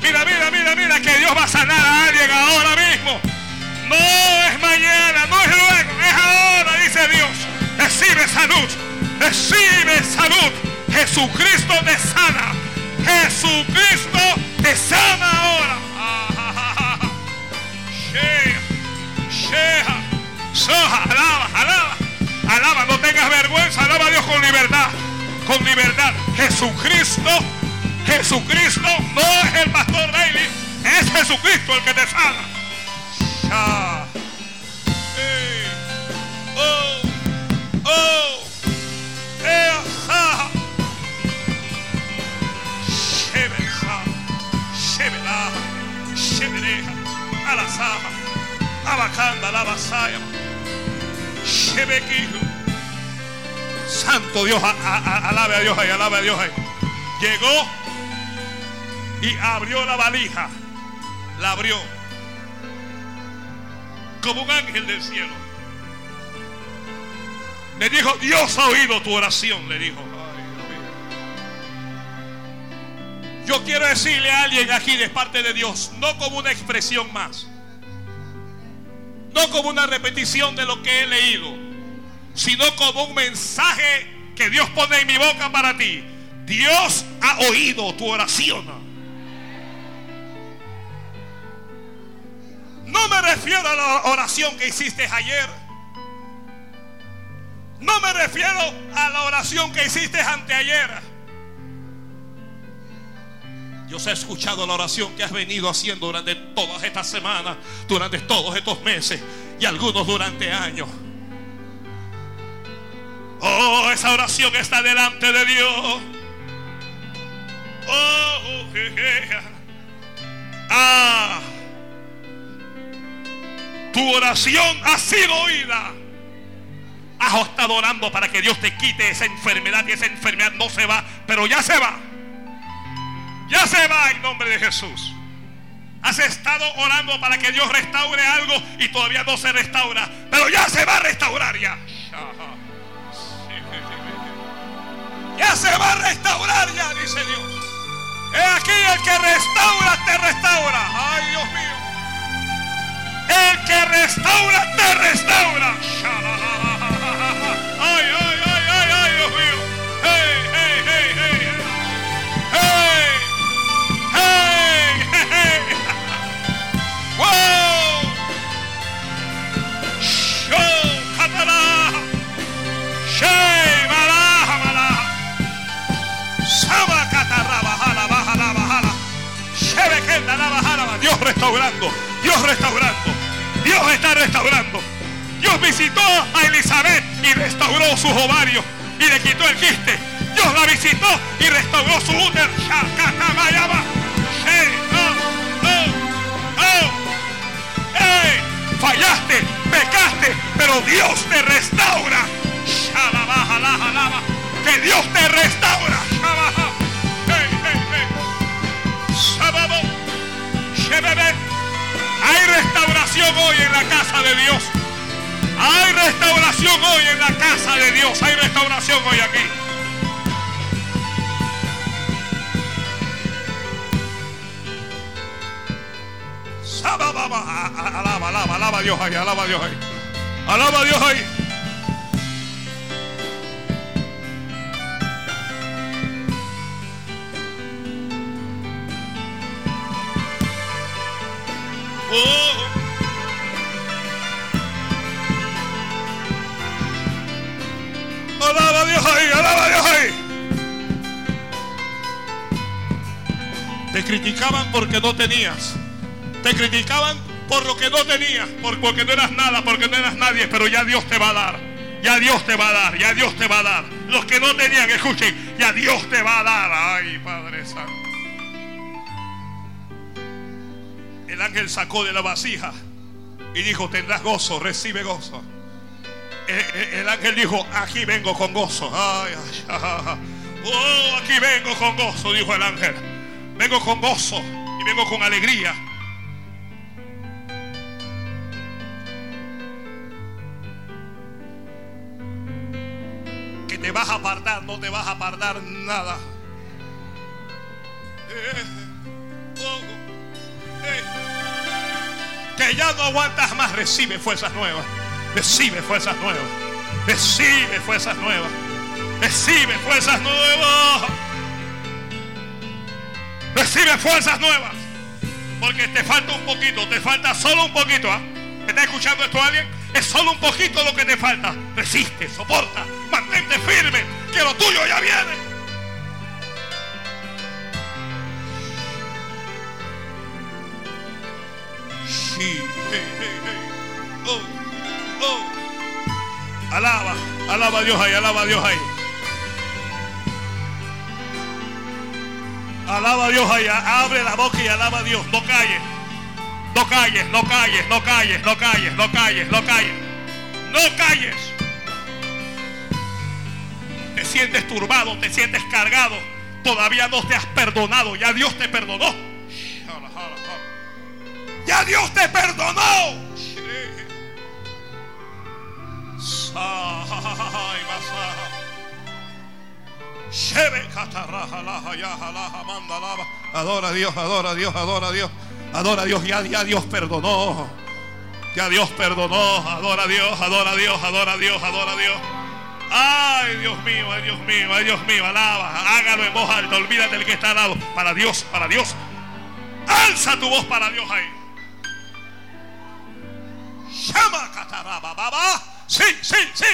Mira, mira, mira, mira que Dios va a sanar a alguien ahora mismo. No es mañana, no es luego, es ahora, dice Dios. Recibe salud, recibe salud. Jesucristo te sana. Jesucristo te sana ahora. Sheha, Soja, alaba, alaba, alaba, no tengas vergüenza, alaba a Dios con libertad, con libertad. Jesucristo, Jesucristo no es el pastor David, es Jesucristo el que te sana. Shah. Hey. Oh, oh, eh, ah. Abacanda, la. Santo Dios, alabe a Dios ahí, alabe a Dios ahí. Llegó y abrió la valija. La abrió como un ángel del cielo. Le dijo, Dios ha oído tu oración, le dijo. Yo quiero decirle a alguien aquí de parte de Dios, no como una expresión más, no como una repetición de lo que he leído, sino como un mensaje que Dios pone en mi boca para ti. Dios ha oído tu oración. No me refiero a la oración que hiciste ayer. No me refiero a la oración que hiciste anteayer. Dios ha escuchado la oración que has venido haciendo durante todas estas semanas, durante todos estos meses y algunos durante años. Oh, esa oración está delante de Dios. Oh, ah. Tu oración ha sido oída. Has estado orando para que Dios te quite esa enfermedad y esa enfermedad no se va, pero ya se va. Ya se va en nombre de Jesús. Has estado orando para que Dios restaure algo y todavía no se restaura, pero ya se va a restaurar ya. Ya se va a restaurar ya, dice Dios. Es aquí el que restaura, te restaura. Ay, Dios mío. El que restaura, te restaura. Ay, ay, ay, restaurando. Dios restaurando. Dios está restaurando. Dios visitó a Elizabeth y restauró sus ovarios y le quitó el quiste. Dios la visitó y restauró su útero. Fallaste, pecaste, pero Dios te restaura. Que Dios te restaura. Hay restauración hoy en la casa de Dios. Hay restauración hoy en la casa de Dios. Hay restauración hoy aquí. Sabababa. A- a- Alaba, alaba, alaba a Dios ahí, alaba a Dios ahí. Alaba a Dios ahí. Te criticaban porque no tenías. Te criticaban por lo que no tenías, por- porque no eras nada, porque no eras nadie, pero ya Dios te va a dar. Ya Dios te va a dar, ya Dios te va a dar. Los que no tenían, escuchen, ya Dios te va a dar. Ay, Padre Santo. El ángel sacó de la vasija y dijo, tendrás gozo, recibe gozo. Eh, eh, El ángel dijo, aquí vengo con gozo. Ay, ay, ay. Oh, aquí vengo con gozo, dijo el ángel. Vengo con gozo y vengo con alegría. Que te vas a apartar, no te vas a apartar nada. Eh, oh, eh. Que ya no aguantas más, recibe fuerzas nuevas. Recibe fuerzas nuevas. Recibe fuerzas nuevas. Recibe fuerzas nuevas. Recibe fuerzas nuevas. Porque te falta un poquito, te falta solo un poquito. ¿ah? ¿Me está escuchando esto alguien? Es solo un poquito lo que te falta. Resiste, soporta, mantente firme, que lo tuyo ya viene. Hey. Oh, oh. Alaba, alaba a Dios ahí, alaba a Dios ahí. Alaba a Dios ahí, abre la boca y alaba a Dios. No calles, no calles, no calles, no calles, no calles, no calles, no calles. No calles. Te sientes turbado, te sientes cargado. Todavía no te has perdonado, ya Dios te perdonó. Ya Dios te perdonó. Adora a Dios, adora a Dios, adora a Dios. Adora a Dios, ya, ya Dios perdonó. Ya Dios perdonó. Adora a Dios, adora a Dios, adora a Dios, adora a Dios. Ay, Dios mío, ay, Dios mío, ay, Dios mío, alaba. Hágalo en voz alta, olvídate del que está al lado. Para Dios, para Dios. Alza tu voz para Dios ahí. Shama kataraba, baba. Sí, sí, sí.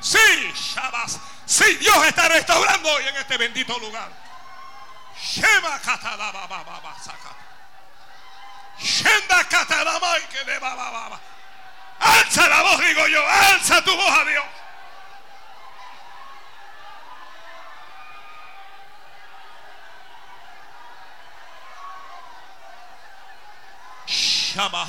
Sí, Shabas. Sí, Dios está restaurando hoy en este bendito lugar. Shema Shenda Alza la voz, digo yo, alza tu voz a Dios. Shama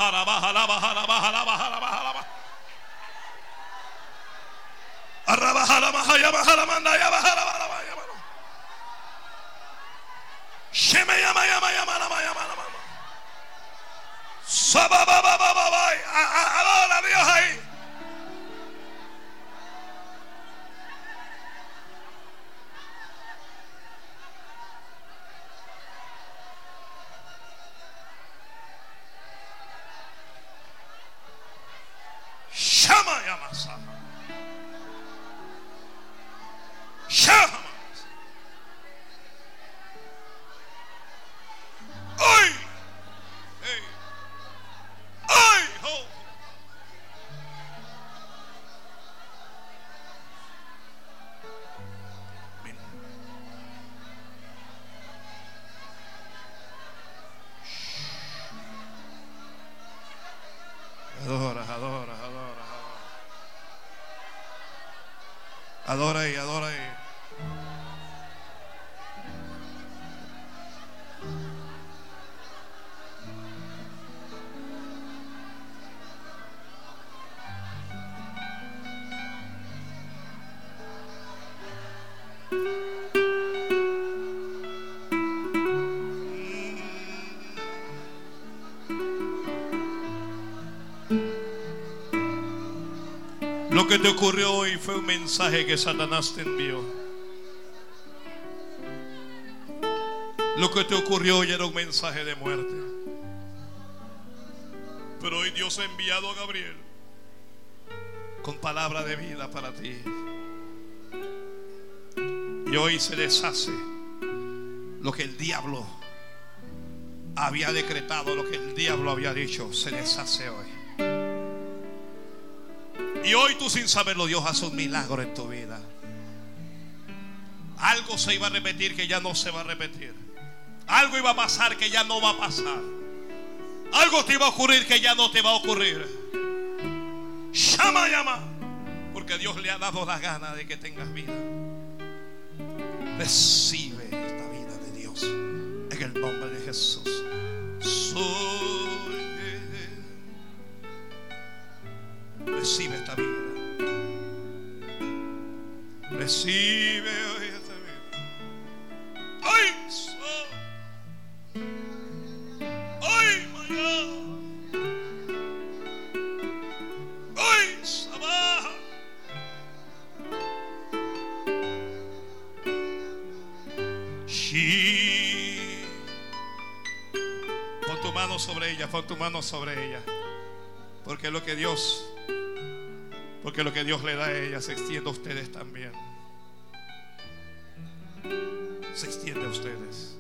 Shama Yamasa. Shout! Que ocurrió hoy fue un mensaje que Satanás te envió. Lo que te ocurrió hoy era un mensaje de muerte. Pero hoy Dios ha enviado a Gabriel con palabra de vida para ti. Y hoy se deshace lo que el diablo había decretado, lo que el diablo había dicho, se deshace hoy. Y hoy tú sin saberlo, Dios hace un milagro en tu vida. Algo se iba a repetir que ya no se va a repetir. Algo iba a pasar que ya no va a pasar. Algo te iba a ocurrir que ya no te va a ocurrir. Llama, llama. Porque Dios le ha dado la gana de que tengas vida. Recibe esta vida de Dios. En el nombre de Jesús. Recibe esta vida. Recibe hoy esta vida. ¡Ay! so- ¡Ay, mañana! ¡Ay, sabah! Pon tu mano sobre ella, pon tu mano sobre ella. Porque lo que Dios, porque lo que Dios le da a ella se extiende a ustedes también. Se extiende a ustedes.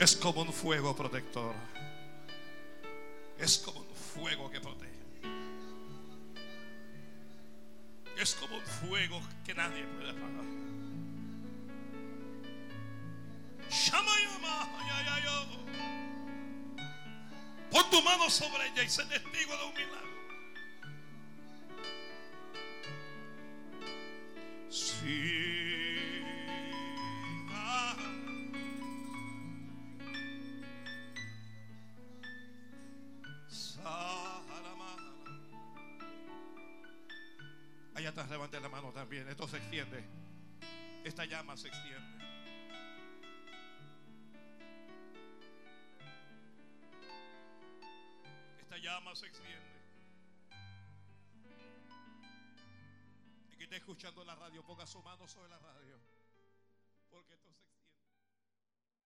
Es como un fuego protector. Es como un fuego que protege. Es como un fuego que nadie puede apagar. Pon tu mano sobre ella y sé testigo de un milagro. Saharama. Allá atrás levante la mano también. Esto se extiende. Esta llama se extiende. Esta llama se extiende. Escuchando la radio, ponga su mano sobre la radio.